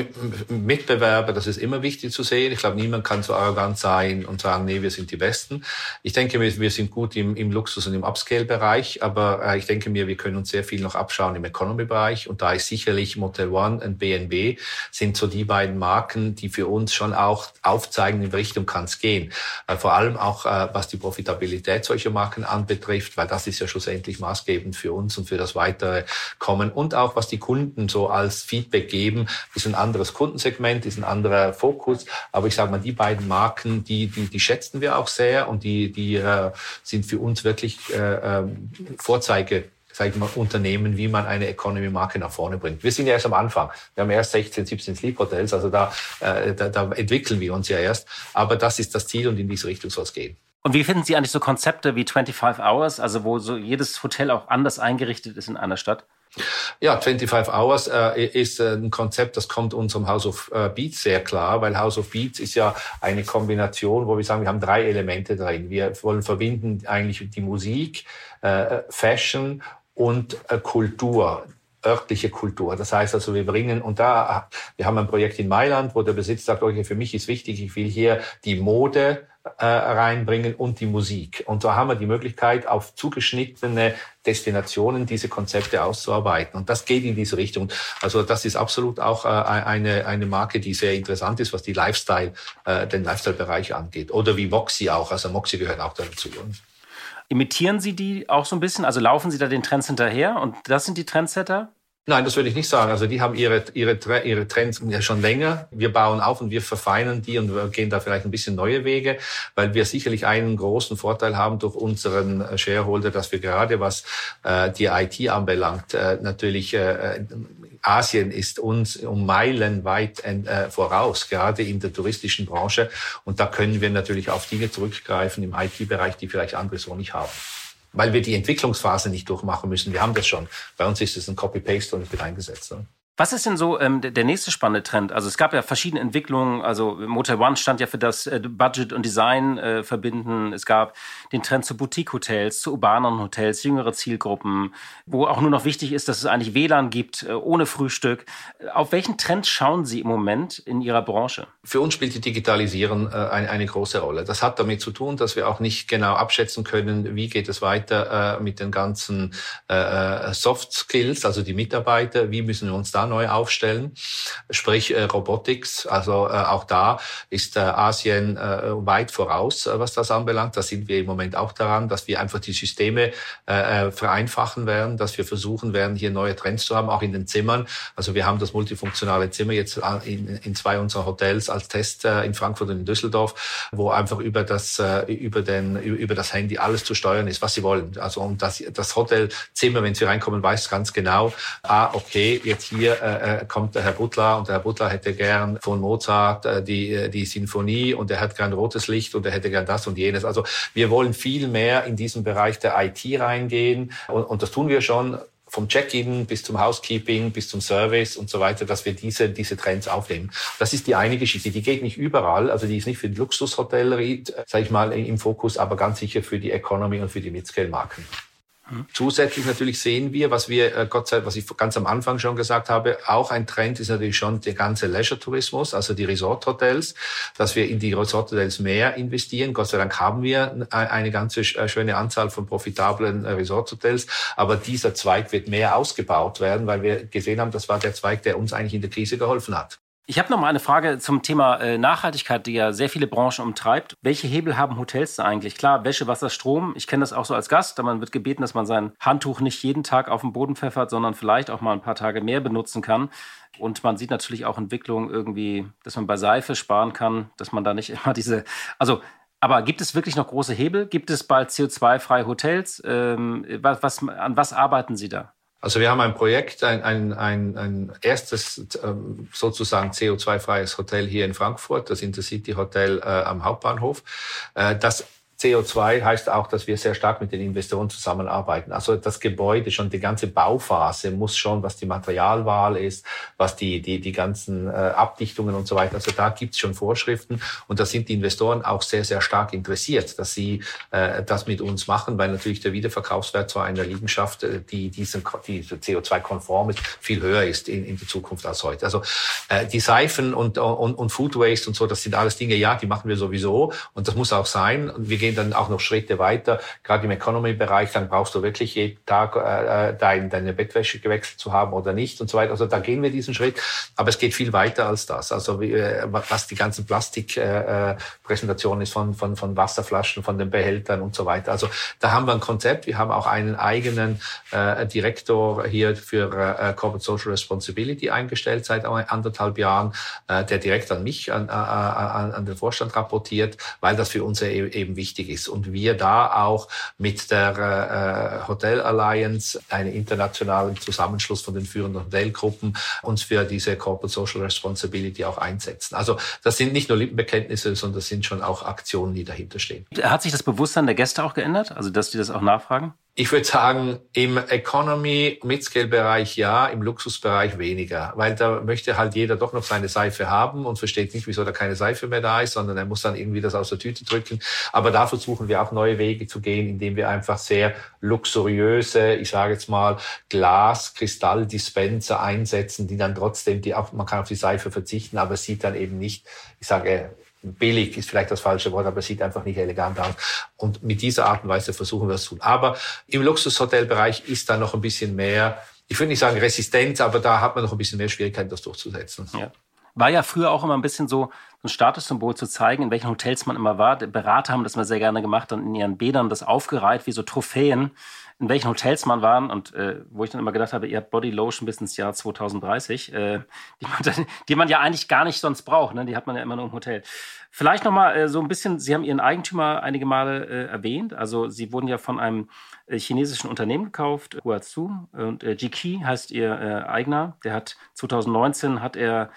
Mitbewerber, das ist immer wichtig zu sehen. Ich glaube, niemand kann so arrogant sein und sagen, nee, wir sind die Besten. Ich denke, wir, wir sind gut im, im Luxus- und im Upscale-Bereich, aber äh, ich denke mir, wir können uns sehr viel noch abschauen im Economy-Bereich. Und da ist sicherlich Motel One und BNB sind so die beiden Marken, die für uns schon auch aufzeigen, in welche Richtung kann es gehen. Äh, vor allem auch, äh, was die Profitabilität solcher Marken anbetrifft, weil das ist ja schlussendlich maßgebend für uns und für das weitere Kommen. Und auch, was die Kunden so als Feedback geben, ist ein anderes Kundensegment, ist ein anderer Fokus. Aber ich sage mal, die beiden Marken, die, die, die schätzen wir auch sehr und die, die äh, sind für uns wirklich äh, äh, Vorzeige sage ich mal, Unternehmen, wie man eine Economy-Marke nach vorne bringt. Wir sind ja erst am Anfang. Wir haben erst 16, 17 Sleep-Hotels, also da, äh, da, da entwickeln wir uns ja erst. Aber das ist das Ziel und in diese Richtung soll es gehen. Und wie finden Sie eigentlich so Konzepte wie 25 Hours, also wo so jedes Hotel auch anders eingerichtet ist in einer Stadt? Ja, 25 Hours äh, ist ein Konzept, das kommt unserem House of äh, Beats sehr klar, weil House of Beats ist ja eine Kombination, wo wir sagen, wir haben drei Elemente drin. Wir wollen verbinden eigentlich die Musik, äh, Fashion und äh, Kultur örtliche Kultur. Das heißt also, wir bringen, und da, wir haben ein Projekt in Mailand, wo der Besitzer sagt, okay, für mich ist wichtig, ich will hier die Mode äh, reinbringen und die Musik. Und da haben wir die Möglichkeit, auf zugeschnittene Destinationen diese Konzepte auszuarbeiten. Und das geht in diese Richtung. Also das ist absolut auch äh, eine, eine Marke, die sehr interessant ist, was die Lifestyle, äh, den Lifestyle-Bereich angeht. Oder wie Moxie auch. Also Moxie gehört auch dazu. Imitieren Sie die auch so ein bisschen? Also laufen Sie da den Trends hinterher und das sind die Trendsetter? Nein, das würde ich nicht sagen. Also die haben ihre, ihre, ihre Trends ja schon länger. Wir bauen auf und wir verfeinern die und gehen da vielleicht ein bisschen neue Wege, weil wir sicherlich einen großen Vorteil haben durch unseren äh, Shareholder, dass wir gerade was äh, die IT anbelangt, äh, natürlich äh, Asien ist uns um Meilen weit äh, voraus, gerade in der touristischen Branche. Und da können wir natürlich auf Dinge zurückgreifen im IT-Bereich, die vielleicht andere so nicht haben weil wir die Entwicklungsphase nicht durchmachen müssen. Wir haben das schon. Bei uns ist es ein Copy-Paste und es wird eingesetzt. Ne? Was ist denn so ähm, der nächste spannende Trend? Also es gab ja verschiedene Entwicklungen. Also Motel One stand ja für das äh, Budget und Design äh, verbinden. Es gab den Trend zu Boutique-Hotels, zu urbanen Hotels, jüngere Zielgruppen, wo auch nur noch wichtig ist, dass es eigentlich WLAN gibt, äh, ohne Frühstück. Auf welchen Trend schauen Sie im Moment in Ihrer Branche? Für uns spielt die Digitalisierung äh, eine, eine, große Rolle. Das hat damit zu tun, dass wir auch nicht genau abschätzen können, wie geht es weiter äh, mit den ganzen Soft Skills, also die Mitarbeiter, wie müssen wir uns dann neu aufstellen, sprich äh, Robotics. Also äh, auch da ist äh, Asien äh, weit voraus, äh, was das anbelangt. Da sind wir im Moment auch daran, dass wir einfach die Systeme äh, äh vereinfachen werden, dass wir versuchen werden, hier neue Trends zu haben, auch in den Zimmern. Also wir haben das multifunktionale Zimmer jetzt in, in zwei unserer Hotels als Test äh, in Frankfurt und in Düsseldorf, wo einfach über das äh, über den über das Handy alles zu steuern ist, was sie wollen. Also und das das Hotelzimmer, wenn sie reinkommen, weiß ganz genau, ah okay, jetzt hier äh, kommt der Herr Butler und der Herr Butler hätte gern von Mozart äh, die, äh, die Sinfonie und er hat gern rotes Licht und er hätte gern das und jenes. Also wir wollen viel mehr in diesen Bereich der IT reingehen und, und das tun wir schon vom Check-in bis zum Housekeeping, bis zum Service und so weiter, dass wir diese, diese Trends aufnehmen. Das ist die eine Geschichte. Die geht nicht überall, also die ist nicht für die Luxushotellerie, sage ich mal, im Fokus, aber ganz sicher für die Economy und für die Mid-Scale-Marken. Zusätzlich natürlich sehen wir, was wir, äh, Gott sei Dank, was ich ganz am Anfang schon gesagt habe, auch ein Trend ist natürlich schon der ganze Leisure-Tourismus, also die Resort-Hotels, dass wir in die Resort-Hotels mehr investieren. Gott sei Dank haben wir eine ganze äh, schöne Anzahl von profitablen äh, Resort-Hotels, aber dieser Zweig wird mehr ausgebaut werden, weil wir gesehen haben, das war der Zweig, der uns eigentlich in der Krise geholfen hat. Ich habe noch mal eine Frage zum Thema äh, Nachhaltigkeit, die ja sehr viele Branchen umtreibt. Welche Hebel haben Hotels da eigentlich? Klar, Wäsche, Wasser, Strom. Ich kenne das auch so als Gast. Da man wird gebeten, dass man sein Handtuch nicht jeden Tag auf den Boden pfeffert, sondern vielleicht auch mal ein paar Tage mehr benutzen kann. Und man sieht natürlich auch Entwicklungen irgendwie, dass man bei Seife sparen kann, dass man da nicht immer diese, also aber gibt es wirklich noch große Hebel? Gibt es bald CO2-freie Hotels? Ähm, was, an was arbeiten Sie da? Also wir haben ein Projekt, ein, ein, ein, ein erstes ähm, sozusagen CO2-freies Hotel hier in Frankfurt, das Intercity Hotel äh, am Hauptbahnhof. Äh, das CO2 heißt auch, dass wir sehr stark mit den Investoren zusammenarbeiten. Also das Gebäude, schon die ganze Bauphase muss schon, was die Materialwahl ist, was die, die, die ganzen äh, Abdichtungen und so weiter. Also da gibt's schon Vorschriften und da sind die Investoren auch sehr, sehr stark interessiert, dass sie äh, das mit uns machen, weil natürlich der Wiederverkaufswert zu einer Liegenschaft, äh, die die CO2-konform ist, viel höher ist in, in der Zukunft als heute. Also äh, die Seifen und, und, und Food Waste und so, das sind alles Dinge, ja, die machen wir sowieso und das muss auch sein. Wir gehen gehen dann auch noch Schritte weiter. Gerade im Economy-Bereich, dann brauchst du wirklich jeden Tag äh, dein, deine Bettwäsche gewechselt zu haben oder nicht und so weiter. Also da gehen wir diesen Schritt. Aber es geht viel weiter als das. Also wie, äh, was die ganzen Plastikpräsentationen äh, ist von, von, von Wasserflaschen, von den Behältern und so weiter. Also da haben wir ein Konzept. Wir haben auch einen eigenen äh, Direktor hier für äh, Corporate Social Responsibility eingestellt seit anderthalb Jahren, äh, der direkt an mich, an, an, an den Vorstand rapportiert, weil das für uns eben wichtig wichtig ist und wir da auch mit der äh, Hotel Alliance, einem internationalen Zusammenschluss von den führenden Hotelgruppen, uns für diese Corporate Social Responsibility auch einsetzen. Also das sind nicht nur Lippenbekenntnisse, sondern das sind schon auch Aktionen, die dahinter stehen. Hat sich das Bewusstsein der Gäste auch geändert? Also dass die das auch nachfragen? Ich würde sagen, im Economy Midscale-Bereich ja, im Luxusbereich weniger, weil da möchte halt jeder doch noch seine Seife haben und versteht nicht, wieso da keine Seife mehr da ist, sondern er muss dann irgendwie das aus der Tüte drücken. Aber da versuchen wir auch neue Wege zu gehen, indem wir einfach sehr luxuriöse, ich sage jetzt mal Glas, Kristalldispenser einsetzen, die dann trotzdem die, man kann auf die Seife verzichten, aber sieht dann eben nicht, ich sage billig ist vielleicht das falsche Wort, aber es sieht einfach nicht elegant aus. Und mit dieser Art und Weise versuchen wir es zu tun. Aber im Luxushotelbereich ist da noch ein bisschen mehr, ich würde nicht sagen Resistenz, aber da hat man noch ein bisschen mehr Schwierigkeiten, das durchzusetzen. Ja. War ja früher auch immer ein bisschen so, ein Statussymbol zu zeigen, in welchen Hotels man immer war. Berater haben das mal sehr gerne gemacht, dann in ihren Bädern das aufgereiht, wie so Trophäen in welchen Hotels man war und äh, wo ich dann immer gedacht habe, ihr habt Body Lotion bis ins Jahr 2030, äh, die, man, die man ja eigentlich gar nicht sonst braucht, ne? die hat man ja immer nur im Hotel. Vielleicht nochmal äh, so ein bisschen, Sie haben Ihren Eigentümer einige Male äh, erwähnt, also Sie wurden ja von einem äh, chinesischen Unternehmen gekauft, Huazhu, und äh, Jiki heißt Ihr äh, Eigner, der hat 2019 hat er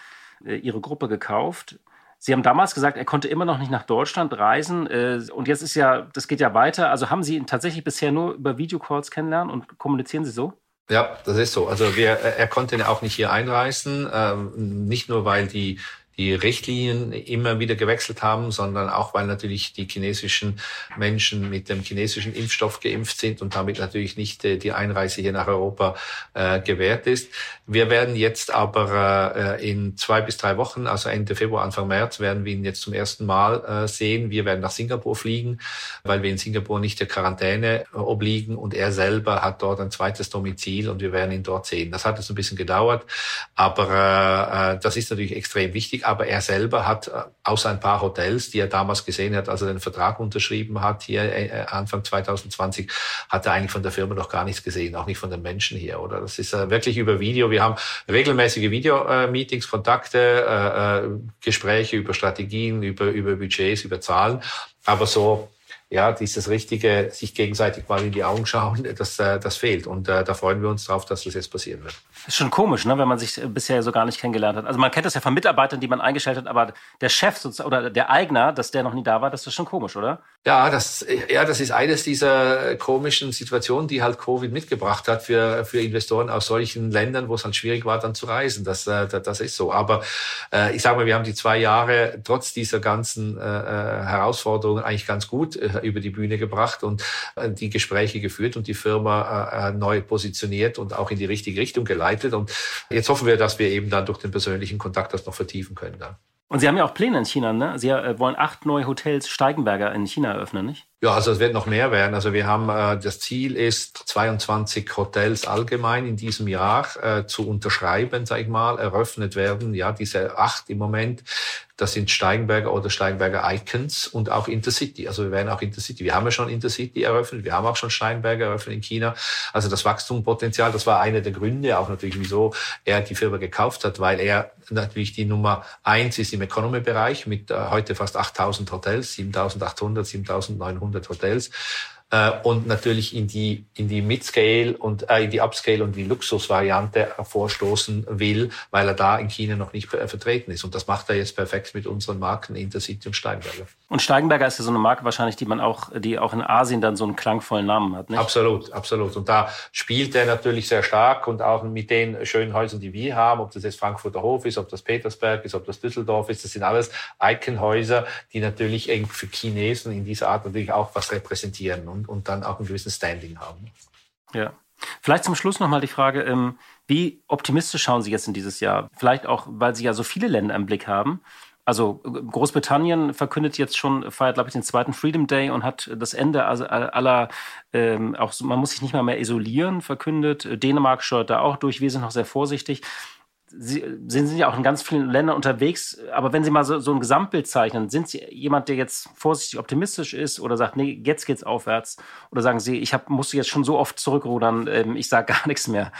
äh, Ihre Gruppe gekauft. Sie haben damals gesagt, er konnte immer noch nicht nach Deutschland reisen. Äh, und jetzt ist ja, das geht ja weiter. Also haben Sie ihn tatsächlich bisher nur über Videocalls kennenlernen und kommunizieren Sie so? Ja, das ist so. Also wir, er konnte auch nicht hier einreisen, ähm, nicht nur weil die die Richtlinien immer wieder gewechselt haben, sondern auch, weil natürlich die chinesischen Menschen mit dem chinesischen Impfstoff geimpft sind und damit natürlich nicht äh, die Einreise hier nach Europa äh, gewährt ist. Wir werden jetzt aber äh, in zwei bis drei Wochen, also Ende Februar, Anfang März, werden wir ihn jetzt zum ersten Mal äh, sehen. Wir werden nach Singapur fliegen, weil wir in Singapur nicht der Quarantäne äh, obliegen und er selber hat dort ein zweites Domizil und wir werden ihn dort sehen. Das hat jetzt ein bisschen gedauert, aber äh, das ist natürlich extrem wichtig aber er selber hat äh, außer ein paar Hotels, die er damals gesehen hat, als er den Vertrag unterschrieben hat, hier äh, Anfang 2020, hat er eigentlich von der Firma noch gar nichts gesehen, auch nicht von den Menschen hier, oder? Das ist äh, wirklich über Video. Wir haben regelmäßige Video-Meetings, Kontakte, Gespräche über Strategien, über, über Budgets, über Zahlen. Aber so ja, dieses richtige, sich gegenseitig mal in die Augen schauen, das, das fehlt. Und äh, da freuen wir uns drauf, dass das jetzt passieren wird. Ist schon komisch, ne, wenn man sich bisher so gar nicht kennengelernt hat. Also man kennt das ja von Mitarbeitern, die man eingestellt hat, aber der Chef oder der Eigner, dass der noch nie da war, das ist schon komisch, oder? Ja, das, ja, das ist eines dieser komischen Situationen, die halt Covid mitgebracht hat für, für Investoren aus solchen Ländern, wo es halt schwierig war, dann zu reisen. Das, äh, das, das ist so. Aber äh, ich sage mal, wir haben die zwei Jahre trotz dieser ganzen äh, äh Herausforderungen eigentlich ganz gut äh, über die Bühne gebracht und äh, die Gespräche geführt und die Firma äh, neu positioniert und auch in die richtige Richtung geleitet. Und jetzt hoffen wir, dass wir eben dann durch den persönlichen Kontakt das noch vertiefen können. Und Sie haben ja auch Pläne in China, ne? Sie äh, wollen acht neue Hotels Steigenberger in China eröffnen, nicht? Ja, also es wird noch mehr werden. Also wir haben, äh, das Ziel ist, 22 Hotels allgemein in diesem Jahr äh, zu unterschreiben, sag ich mal, eröffnet werden. Ja, diese acht im Moment, das sind Steigenberger oder Steigenberger Icons und auch Intercity. Also wir werden auch Intercity. Wir haben ja schon Intercity eröffnet, wir haben auch schon Steinberger eröffnet in China. Also das Wachstumspotenzial, das war einer der Gründe, auch natürlich, wieso er die Firma gekauft hat, weil er natürlich die Nummer eins ist im Economy-Bereich mit äh, heute fast 8000 Hotels, 7800, 7900 Hotels äh, und natürlich in die in die Midscale und äh, in die Upscale und die Luxusvariante vorstoßen will, weil er da in China noch nicht äh, vertreten ist. Und das macht er jetzt perfekt mit unseren Marken Intercity und Steinberger. Und Steigenberger ist ja so eine Marke wahrscheinlich, die man auch, die auch in Asien dann so einen klangvollen Namen hat. Nicht? Absolut, absolut. Und da spielt er natürlich sehr stark und auch mit den schönen Häusern, die wir haben, ob das jetzt Frankfurter Hof ist, ob das Petersberg ist, ob das Düsseldorf ist, das sind alles Iconhäuser, die natürlich für Chinesen in dieser Art natürlich auch was repräsentieren. Und und, dann auch ein gewisses Standing haben. Ja. Vielleicht zum Schluss nochmal die Frage, ähm, wie optimistisch schauen Sie jetzt in dieses Jahr? Vielleicht auch, weil Sie ja so viele Länder im Blick haben. Also Großbritannien verkündet jetzt schon, feiert, glaube ich, den zweiten Freedom Day und hat das Ende aller, ähm, auch man muss sich nicht mal mehr isolieren, verkündet. Dänemark steuert da auch durch. Wir sind noch sehr vorsichtig. Sie, Sie sind ja auch in ganz vielen Ländern unterwegs, aber wenn Sie mal so, so ein Gesamtbild zeichnen, sind Sie jemand, der jetzt vorsichtig optimistisch ist oder sagt, nee, jetzt geht's aufwärts? Oder sagen Sie, ich hab, musste jetzt schon so oft zurückrudern, ähm, ich sage gar nichts mehr?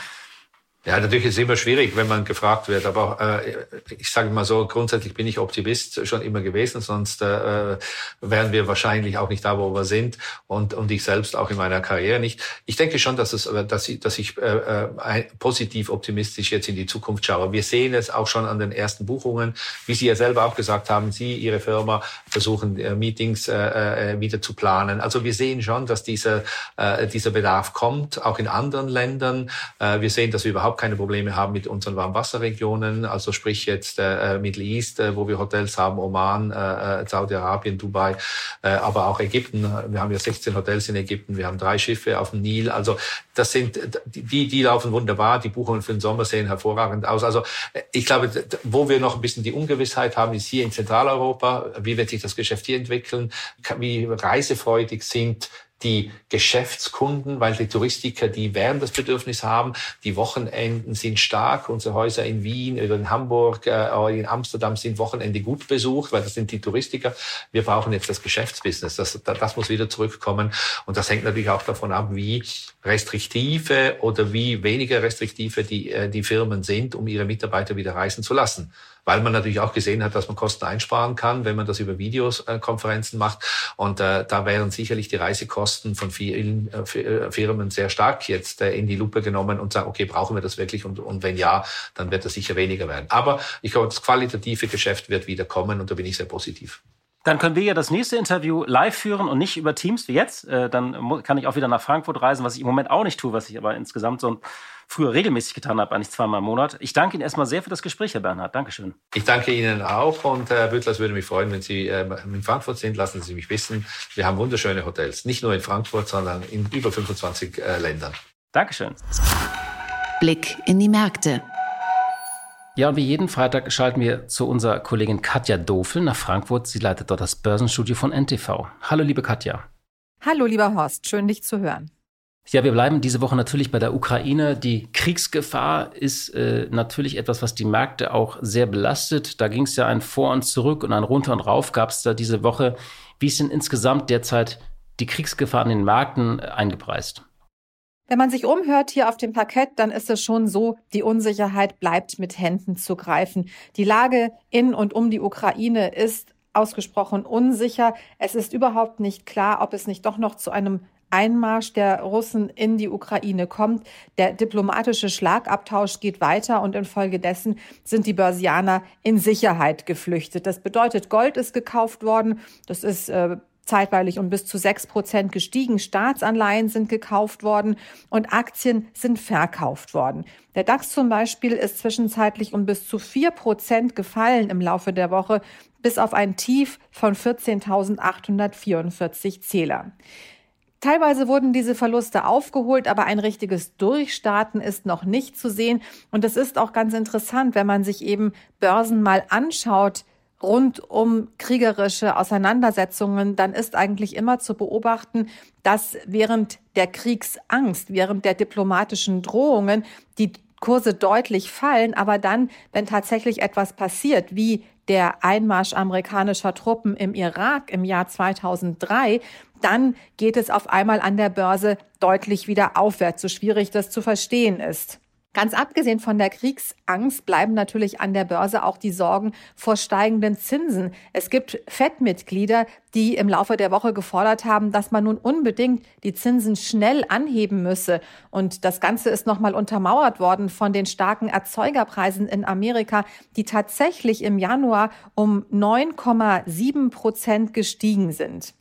Ja, natürlich ist es immer schwierig, wenn man gefragt wird. Aber äh, ich sage mal so, grundsätzlich bin ich Optimist schon immer gewesen, sonst äh, wären wir wahrscheinlich auch nicht da, wo wir sind und, und ich selbst auch in meiner Karriere nicht. Ich denke schon, dass, es, dass ich, dass ich äh, äh, positiv optimistisch jetzt in die Zukunft schaue. Wir sehen es auch schon an den ersten Buchungen, wie Sie ja selber auch gesagt haben, Sie, Ihre Firma versuchen äh, Meetings äh, äh, wieder zu planen. Also wir sehen schon, dass dieser, äh, dieser Bedarf kommt, auch in anderen Ländern. Äh, wir sehen, dass überhaupt überhaupt keine Probleme haben mit unseren Warmwasserregionen, also sprich jetzt äh, Middle East, äh, wo wir Hotels haben, Oman, äh, äh Saudi-Arabien, Dubai, äh, aber auch Ägypten. Wir haben ja 16 Hotels in Ägypten, wir haben drei Schiffe auf dem Nil. Also das sind die, die laufen wunderbar. Die Buchungen für den Sommer sehen hervorragend aus. Also äh, ich glaube, wo wir noch ein bisschen die Ungewissheit haben, ist hier in Zentraleuropa. Wie wird sich das Geschäft hier entwickeln? Wie reisefreudig sind die Geschäftskunden, weil die Touristiker, die werden das Bedürfnis haben. Die Wochenenden sind stark. Unsere Häuser in Wien oder in Hamburg, äh, in Amsterdam sind Wochenende gut besucht, weil das sind die Touristiker. Wir brauchen jetzt das Geschäftsbusiness. Das, das muss wieder zurückkommen. Und das hängt natürlich auch davon ab, wie restriktive oder wie weniger restriktive die, äh, die Firmen sind, um ihre Mitarbeiter wieder reisen zu lassen weil man natürlich auch gesehen hat, dass man Kosten einsparen kann, wenn man das über Videokonferenzen macht. Und äh, da wären sicherlich die Reisekosten von vielen äh, äh, Firmen sehr stark jetzt äh, in die Lupe genommen und sagen, okay, brauchen wir das wirklich? Und, und wenn ja, dann wird das sicher weniger werden. Aber ich glaube, das qualitative Geschäft wird wieder kommen und da bin ich sehr positiv. Dann können wir ja das nächste Interview live führen und nicht über Teams wie jetzt. Äh, dann kann ich auch wieder nach Frankfurt reisen, was ich im Moment auch nicht tue, was ich aber insgesamt so früher regelmäßig getan habe, eigentlich zweimal im Monat. Ich danke Ihnen erstmal sehr für das Gespräch, Herr Bernhard. Dankeschön. Ich danke Ihnen auch und Herr Büttler, es würde mich freuen, wenn Sie äh, in Frankfurt sind. Lassen Sie mich wissen. Wir haben wunderschöne Hotels. Nicht nur in Frankfurt, sondern in über 25 äh, Ländern. Dankeschön. Blick in die Märkte. Ja, und wie jeden Freitag schalten wir zu unserer Kollegin Katja Dofel nach Frankfurt. Sie leitet dort das Börsenstudio von NTV. Hallo, liebe Katja. Hallo, lieber Horst. Schön, dich zu hören. Ja, wir bleiben diese Woche natürlich bei der Ukraine. Die Kriegsgefahr ist äh, natürlich etwas, was die Märkte auch sehr belastet. Da ging es ja ein Vor und Zurück und ein Runter und Rauf gab es da diese Woche. Wie ist denn insgesamt derzeit die Kriegsgefahr an den Märkten eingepreist? Wenn man sich umhört hier auf dem Parkett, dann ist es schon so, die Unsicherheit bleibt mit Händen zu greifen. Die Lage in und um die Ukraine ist ausgesprochen unsicher. Es ist überhaupt nicht klar, ob es nicht doch noch zu einem Einmarsch der Russen in die Ukraine kommt. Der diplomatische Schlagabtausch geht weiter und infolgedessen sind die Börsianer in Sicherheit geflüchtet. Das bedeutet, Gold ist gekauft worden. Das ist äh, zeitweilig um bis zu sechs Prozent gestiegen. Staatsanleihen sind gekauft worden und Aktien sind verkauft worden. Der DAX zum Beispiel ist zwischenzeitlich um bis zu vier Prozent gefallen im Laufe der Woche bis auf ein Tief von 14.844 Zähler. Teilweise wurden diese Verluste aufgeholt, aber ein richtiges Durchstarten ist noch nicht zu sehen. Und es ist auch ganz interessant, wenn man sich eben Börsen mal anschaut, rund um kriegerische Auseinandersetzungen, dann ist eigentlich immer zu beobachten, dass während der Kriegsangst, während der diplomatischen Drohungen die Kurse deutlich fallen, aber dann, wenn tatsächlich etwas passiert, wie der Einmarsch amerikanischer Truppen im Irak im Jahr 2003, dann geht es auf einmal an der Börse deutlich wieder aufwärts, so schwierig das zu verstehen ist. Ganz abgesehen von der Kriegsangst bleiben natürlich an der Börse auch die Sorgen vor steigenden Zinsen. Es gibt FED-Mitglieder, die im Laufe der Woche gefordert haben, dass man nun unbedingt die Zinsen schnell anheben müsse. Und das Ganze ist nochmal untermauert worden von den starken Erzeugerpreisen in Amerika, die tatsächlich im Januar um 9,7 Prozent gestiegen sind.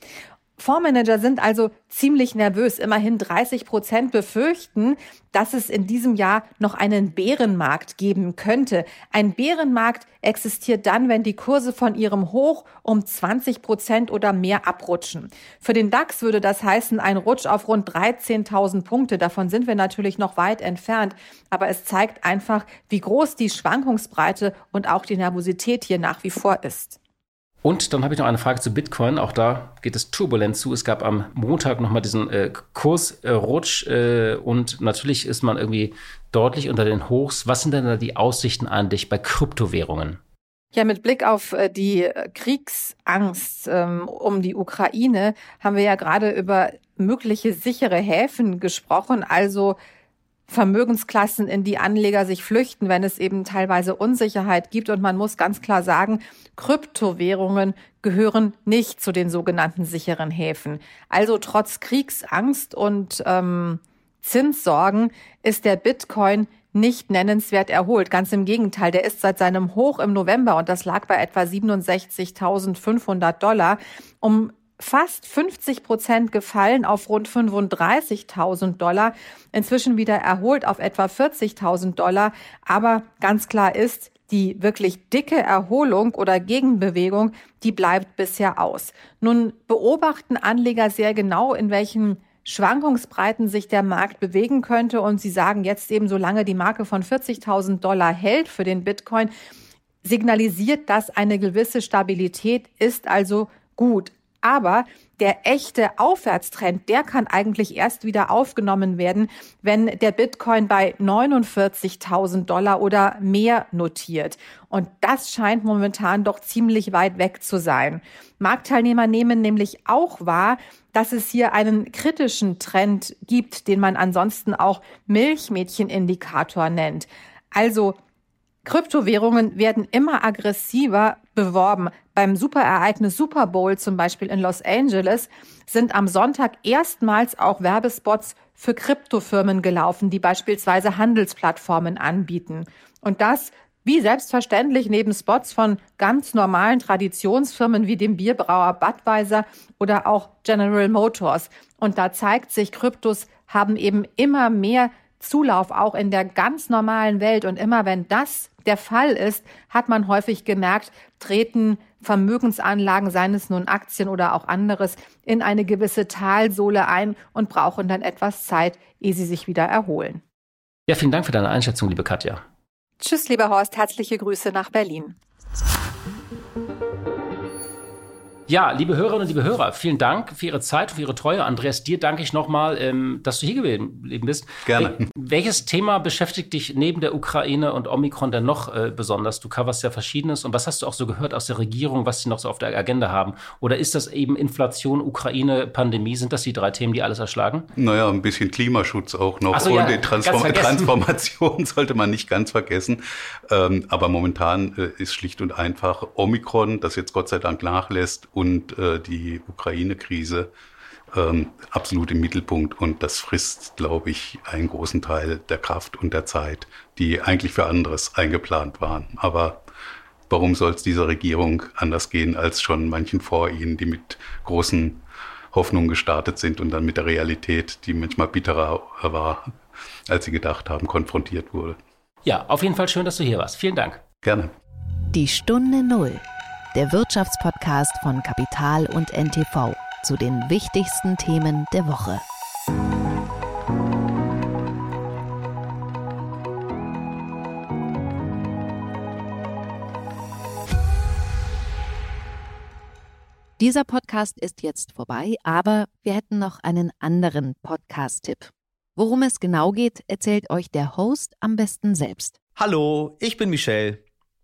Fondsmanager sind also ziemlich nervös. Immerhin 30 Prozent befürchten, dass es in diesem Jahr noch einen Bärenmarkt geben könnte. Ein Bärenmarkt existiert dann, wenn die Kurse von ihrem Hoch um 20 Prozent oder mehr abrutschen. Für den DAX würde das heißen, ein Rutsch auf rund 13.000 Punkte. Davon sind wir natürlich noch weit entfernt. Aber es zeigt einfach, wie groß die Schwankungsbreite und auch die Nervosität hier nach wie vor ist. Und dann habe ich noch eine Frage zu Bitcoin. Auch da geht es turbulent zu. Es gab am Montag nochmal diesen äh, Kursrutsch äh, und natürlich ist man irgendwie deutlich unter den Hochs. Was sind denn da die Aussichten an dich bei Kryptowährungen? Ja, mit Blick auf äh, die Kriegsangst ähm, um die Ukraine haben wir ja gerade über mögliche sichere Häfen gesprochen, also Vermögensklassen, in die Anleger sich flüchten, wenn es eben teilweise Unsicherheit gibt. Und man muss ganz klar sagen, Kryptowährungen gehören nicht zu den sogenannten sicheren Häfen. Also trotz Kriegsangst und ähm, Zinssorgen ist der Bitcoin nicht nennenswert erholt. Ganz im Gegenteil, der ist seit seinem Hoch im November, und das lag bei etwa 67.500 Dollar, um fast 50 Prozent gefallen auf rund 35.000 Dollar, inzwischen wieder erholt auf etwa 40.000 Dollar. Aber ganz klar ist, die wirklich dicke Erholung oder Gegenbewegung, die bleibt bisher aus. Nun beobachten Anleger sehr genau, in welchen Schwankungsbreiten sich der Markt bewegen könnte. Und sie sagen jetzt eben, solange die Marke von 40.000 Dollar hält für den Bitcoin, signalisiert das eine gewisse Stabilität, ist also gut. Aber der echte Aufwärtstrend, der kann eigentlich erst wieder aufgenommen werden, wenn der Bitcoin bei 49.000 Dollar oder mehr notiert. Und das scheint momentan doch ziemlich weit weg zu sein. Marktteilnehmer nehmen nämlich auch wahr, dass es hier einen kritischen Trend gibt, den man ansonsten auch Milchmädchenindikator nennt. Also Kryptowährungen werden immer aggressiver beworben. Beim Superereignis Super Bowl zum Beispiel in Los Angeles sind am Sonntag erstmals auch Werbespots für Kryptofirmen gelaufen, die beispielsweise Handelsplattformen anbieten. Und das wie selbstverständlich neben Spots von ganz normalen Traditionsfirmen wie dem Bierbrauer Budweiser oder auch General Motors. Und da zeigt sich, Kryptos haben eben immer mehr Zulauf auch in der ganz normalen Welt. Und immer wenn das der Fall ist, hat man häufig gemerkt, treten Vermögensanlagen, seien es nun Aktien oder auch anderes, in eine gewisse Talsohle ein und brauchen dann etwas Zeit, ehe sie sich wieder erholen. Ja, vielen Dank für deine Einschätzung, liebe Katja. Tschüss, lieber Horst, herzliche Grüße nach Berlin. Ja, liebe Hörerinnen und liebe Hörer, vielen Dank für Ihre Zeit, für Ihre Treue. Andreas, dir danke ich nochmal, ähm, dass du hier geblieben bist. Gerne. Wel welches Thema beschäftigt dich neben der Ukraine und Omikron denn noch äh, besonders? Du coverst ja Verschiedenes. Und was hast du auch so gehört aus der Regierung, was sie noch so auf der Agenda haben? Oder ist das eben Inflation, Ukraine, Pandemie? Sind das die drei Themen, die alles erschlagen? Naja, ein bisschen Klimaschutz auch noch. So, und ja, die Transform Transformation sollte man nicht ganz vergessen. Ähm, aber momentan äh, ist schlicht und einfach Omikron, das jetzt Gott sei Dank nachlässt, und äh, die Ukraine-Krise ähm, absolut im Mittelpunkt. Und das frisst, glaube ich, einen großen Teil der Kraft und der Zeit, die eigentlich für anderes eingeplant waren. Aber warum soll es dieser Regierung anders gehen als schon manchen vor ihnen, die mit großen Hoffnungen gestartet sind und dann mit der Realität, die manchmal bitterer war, als sie gedacht haben, konfrontiert wurde. Ja, auf jeden Fall schön, dass du hier warst. Vielen Dank. Gerne. Die Stunde Null, der Wirtschaftspodcast von Kapital und NTV zu den wichtigsten Themen der Woche. Dieser Podcast ist jetzt vorbei, aber wir hätten noch einen anderen Podcast-Tipp. Worum es genau geht, erzählt euch der Host am besten selbst. Hallo, ich bin Michelle.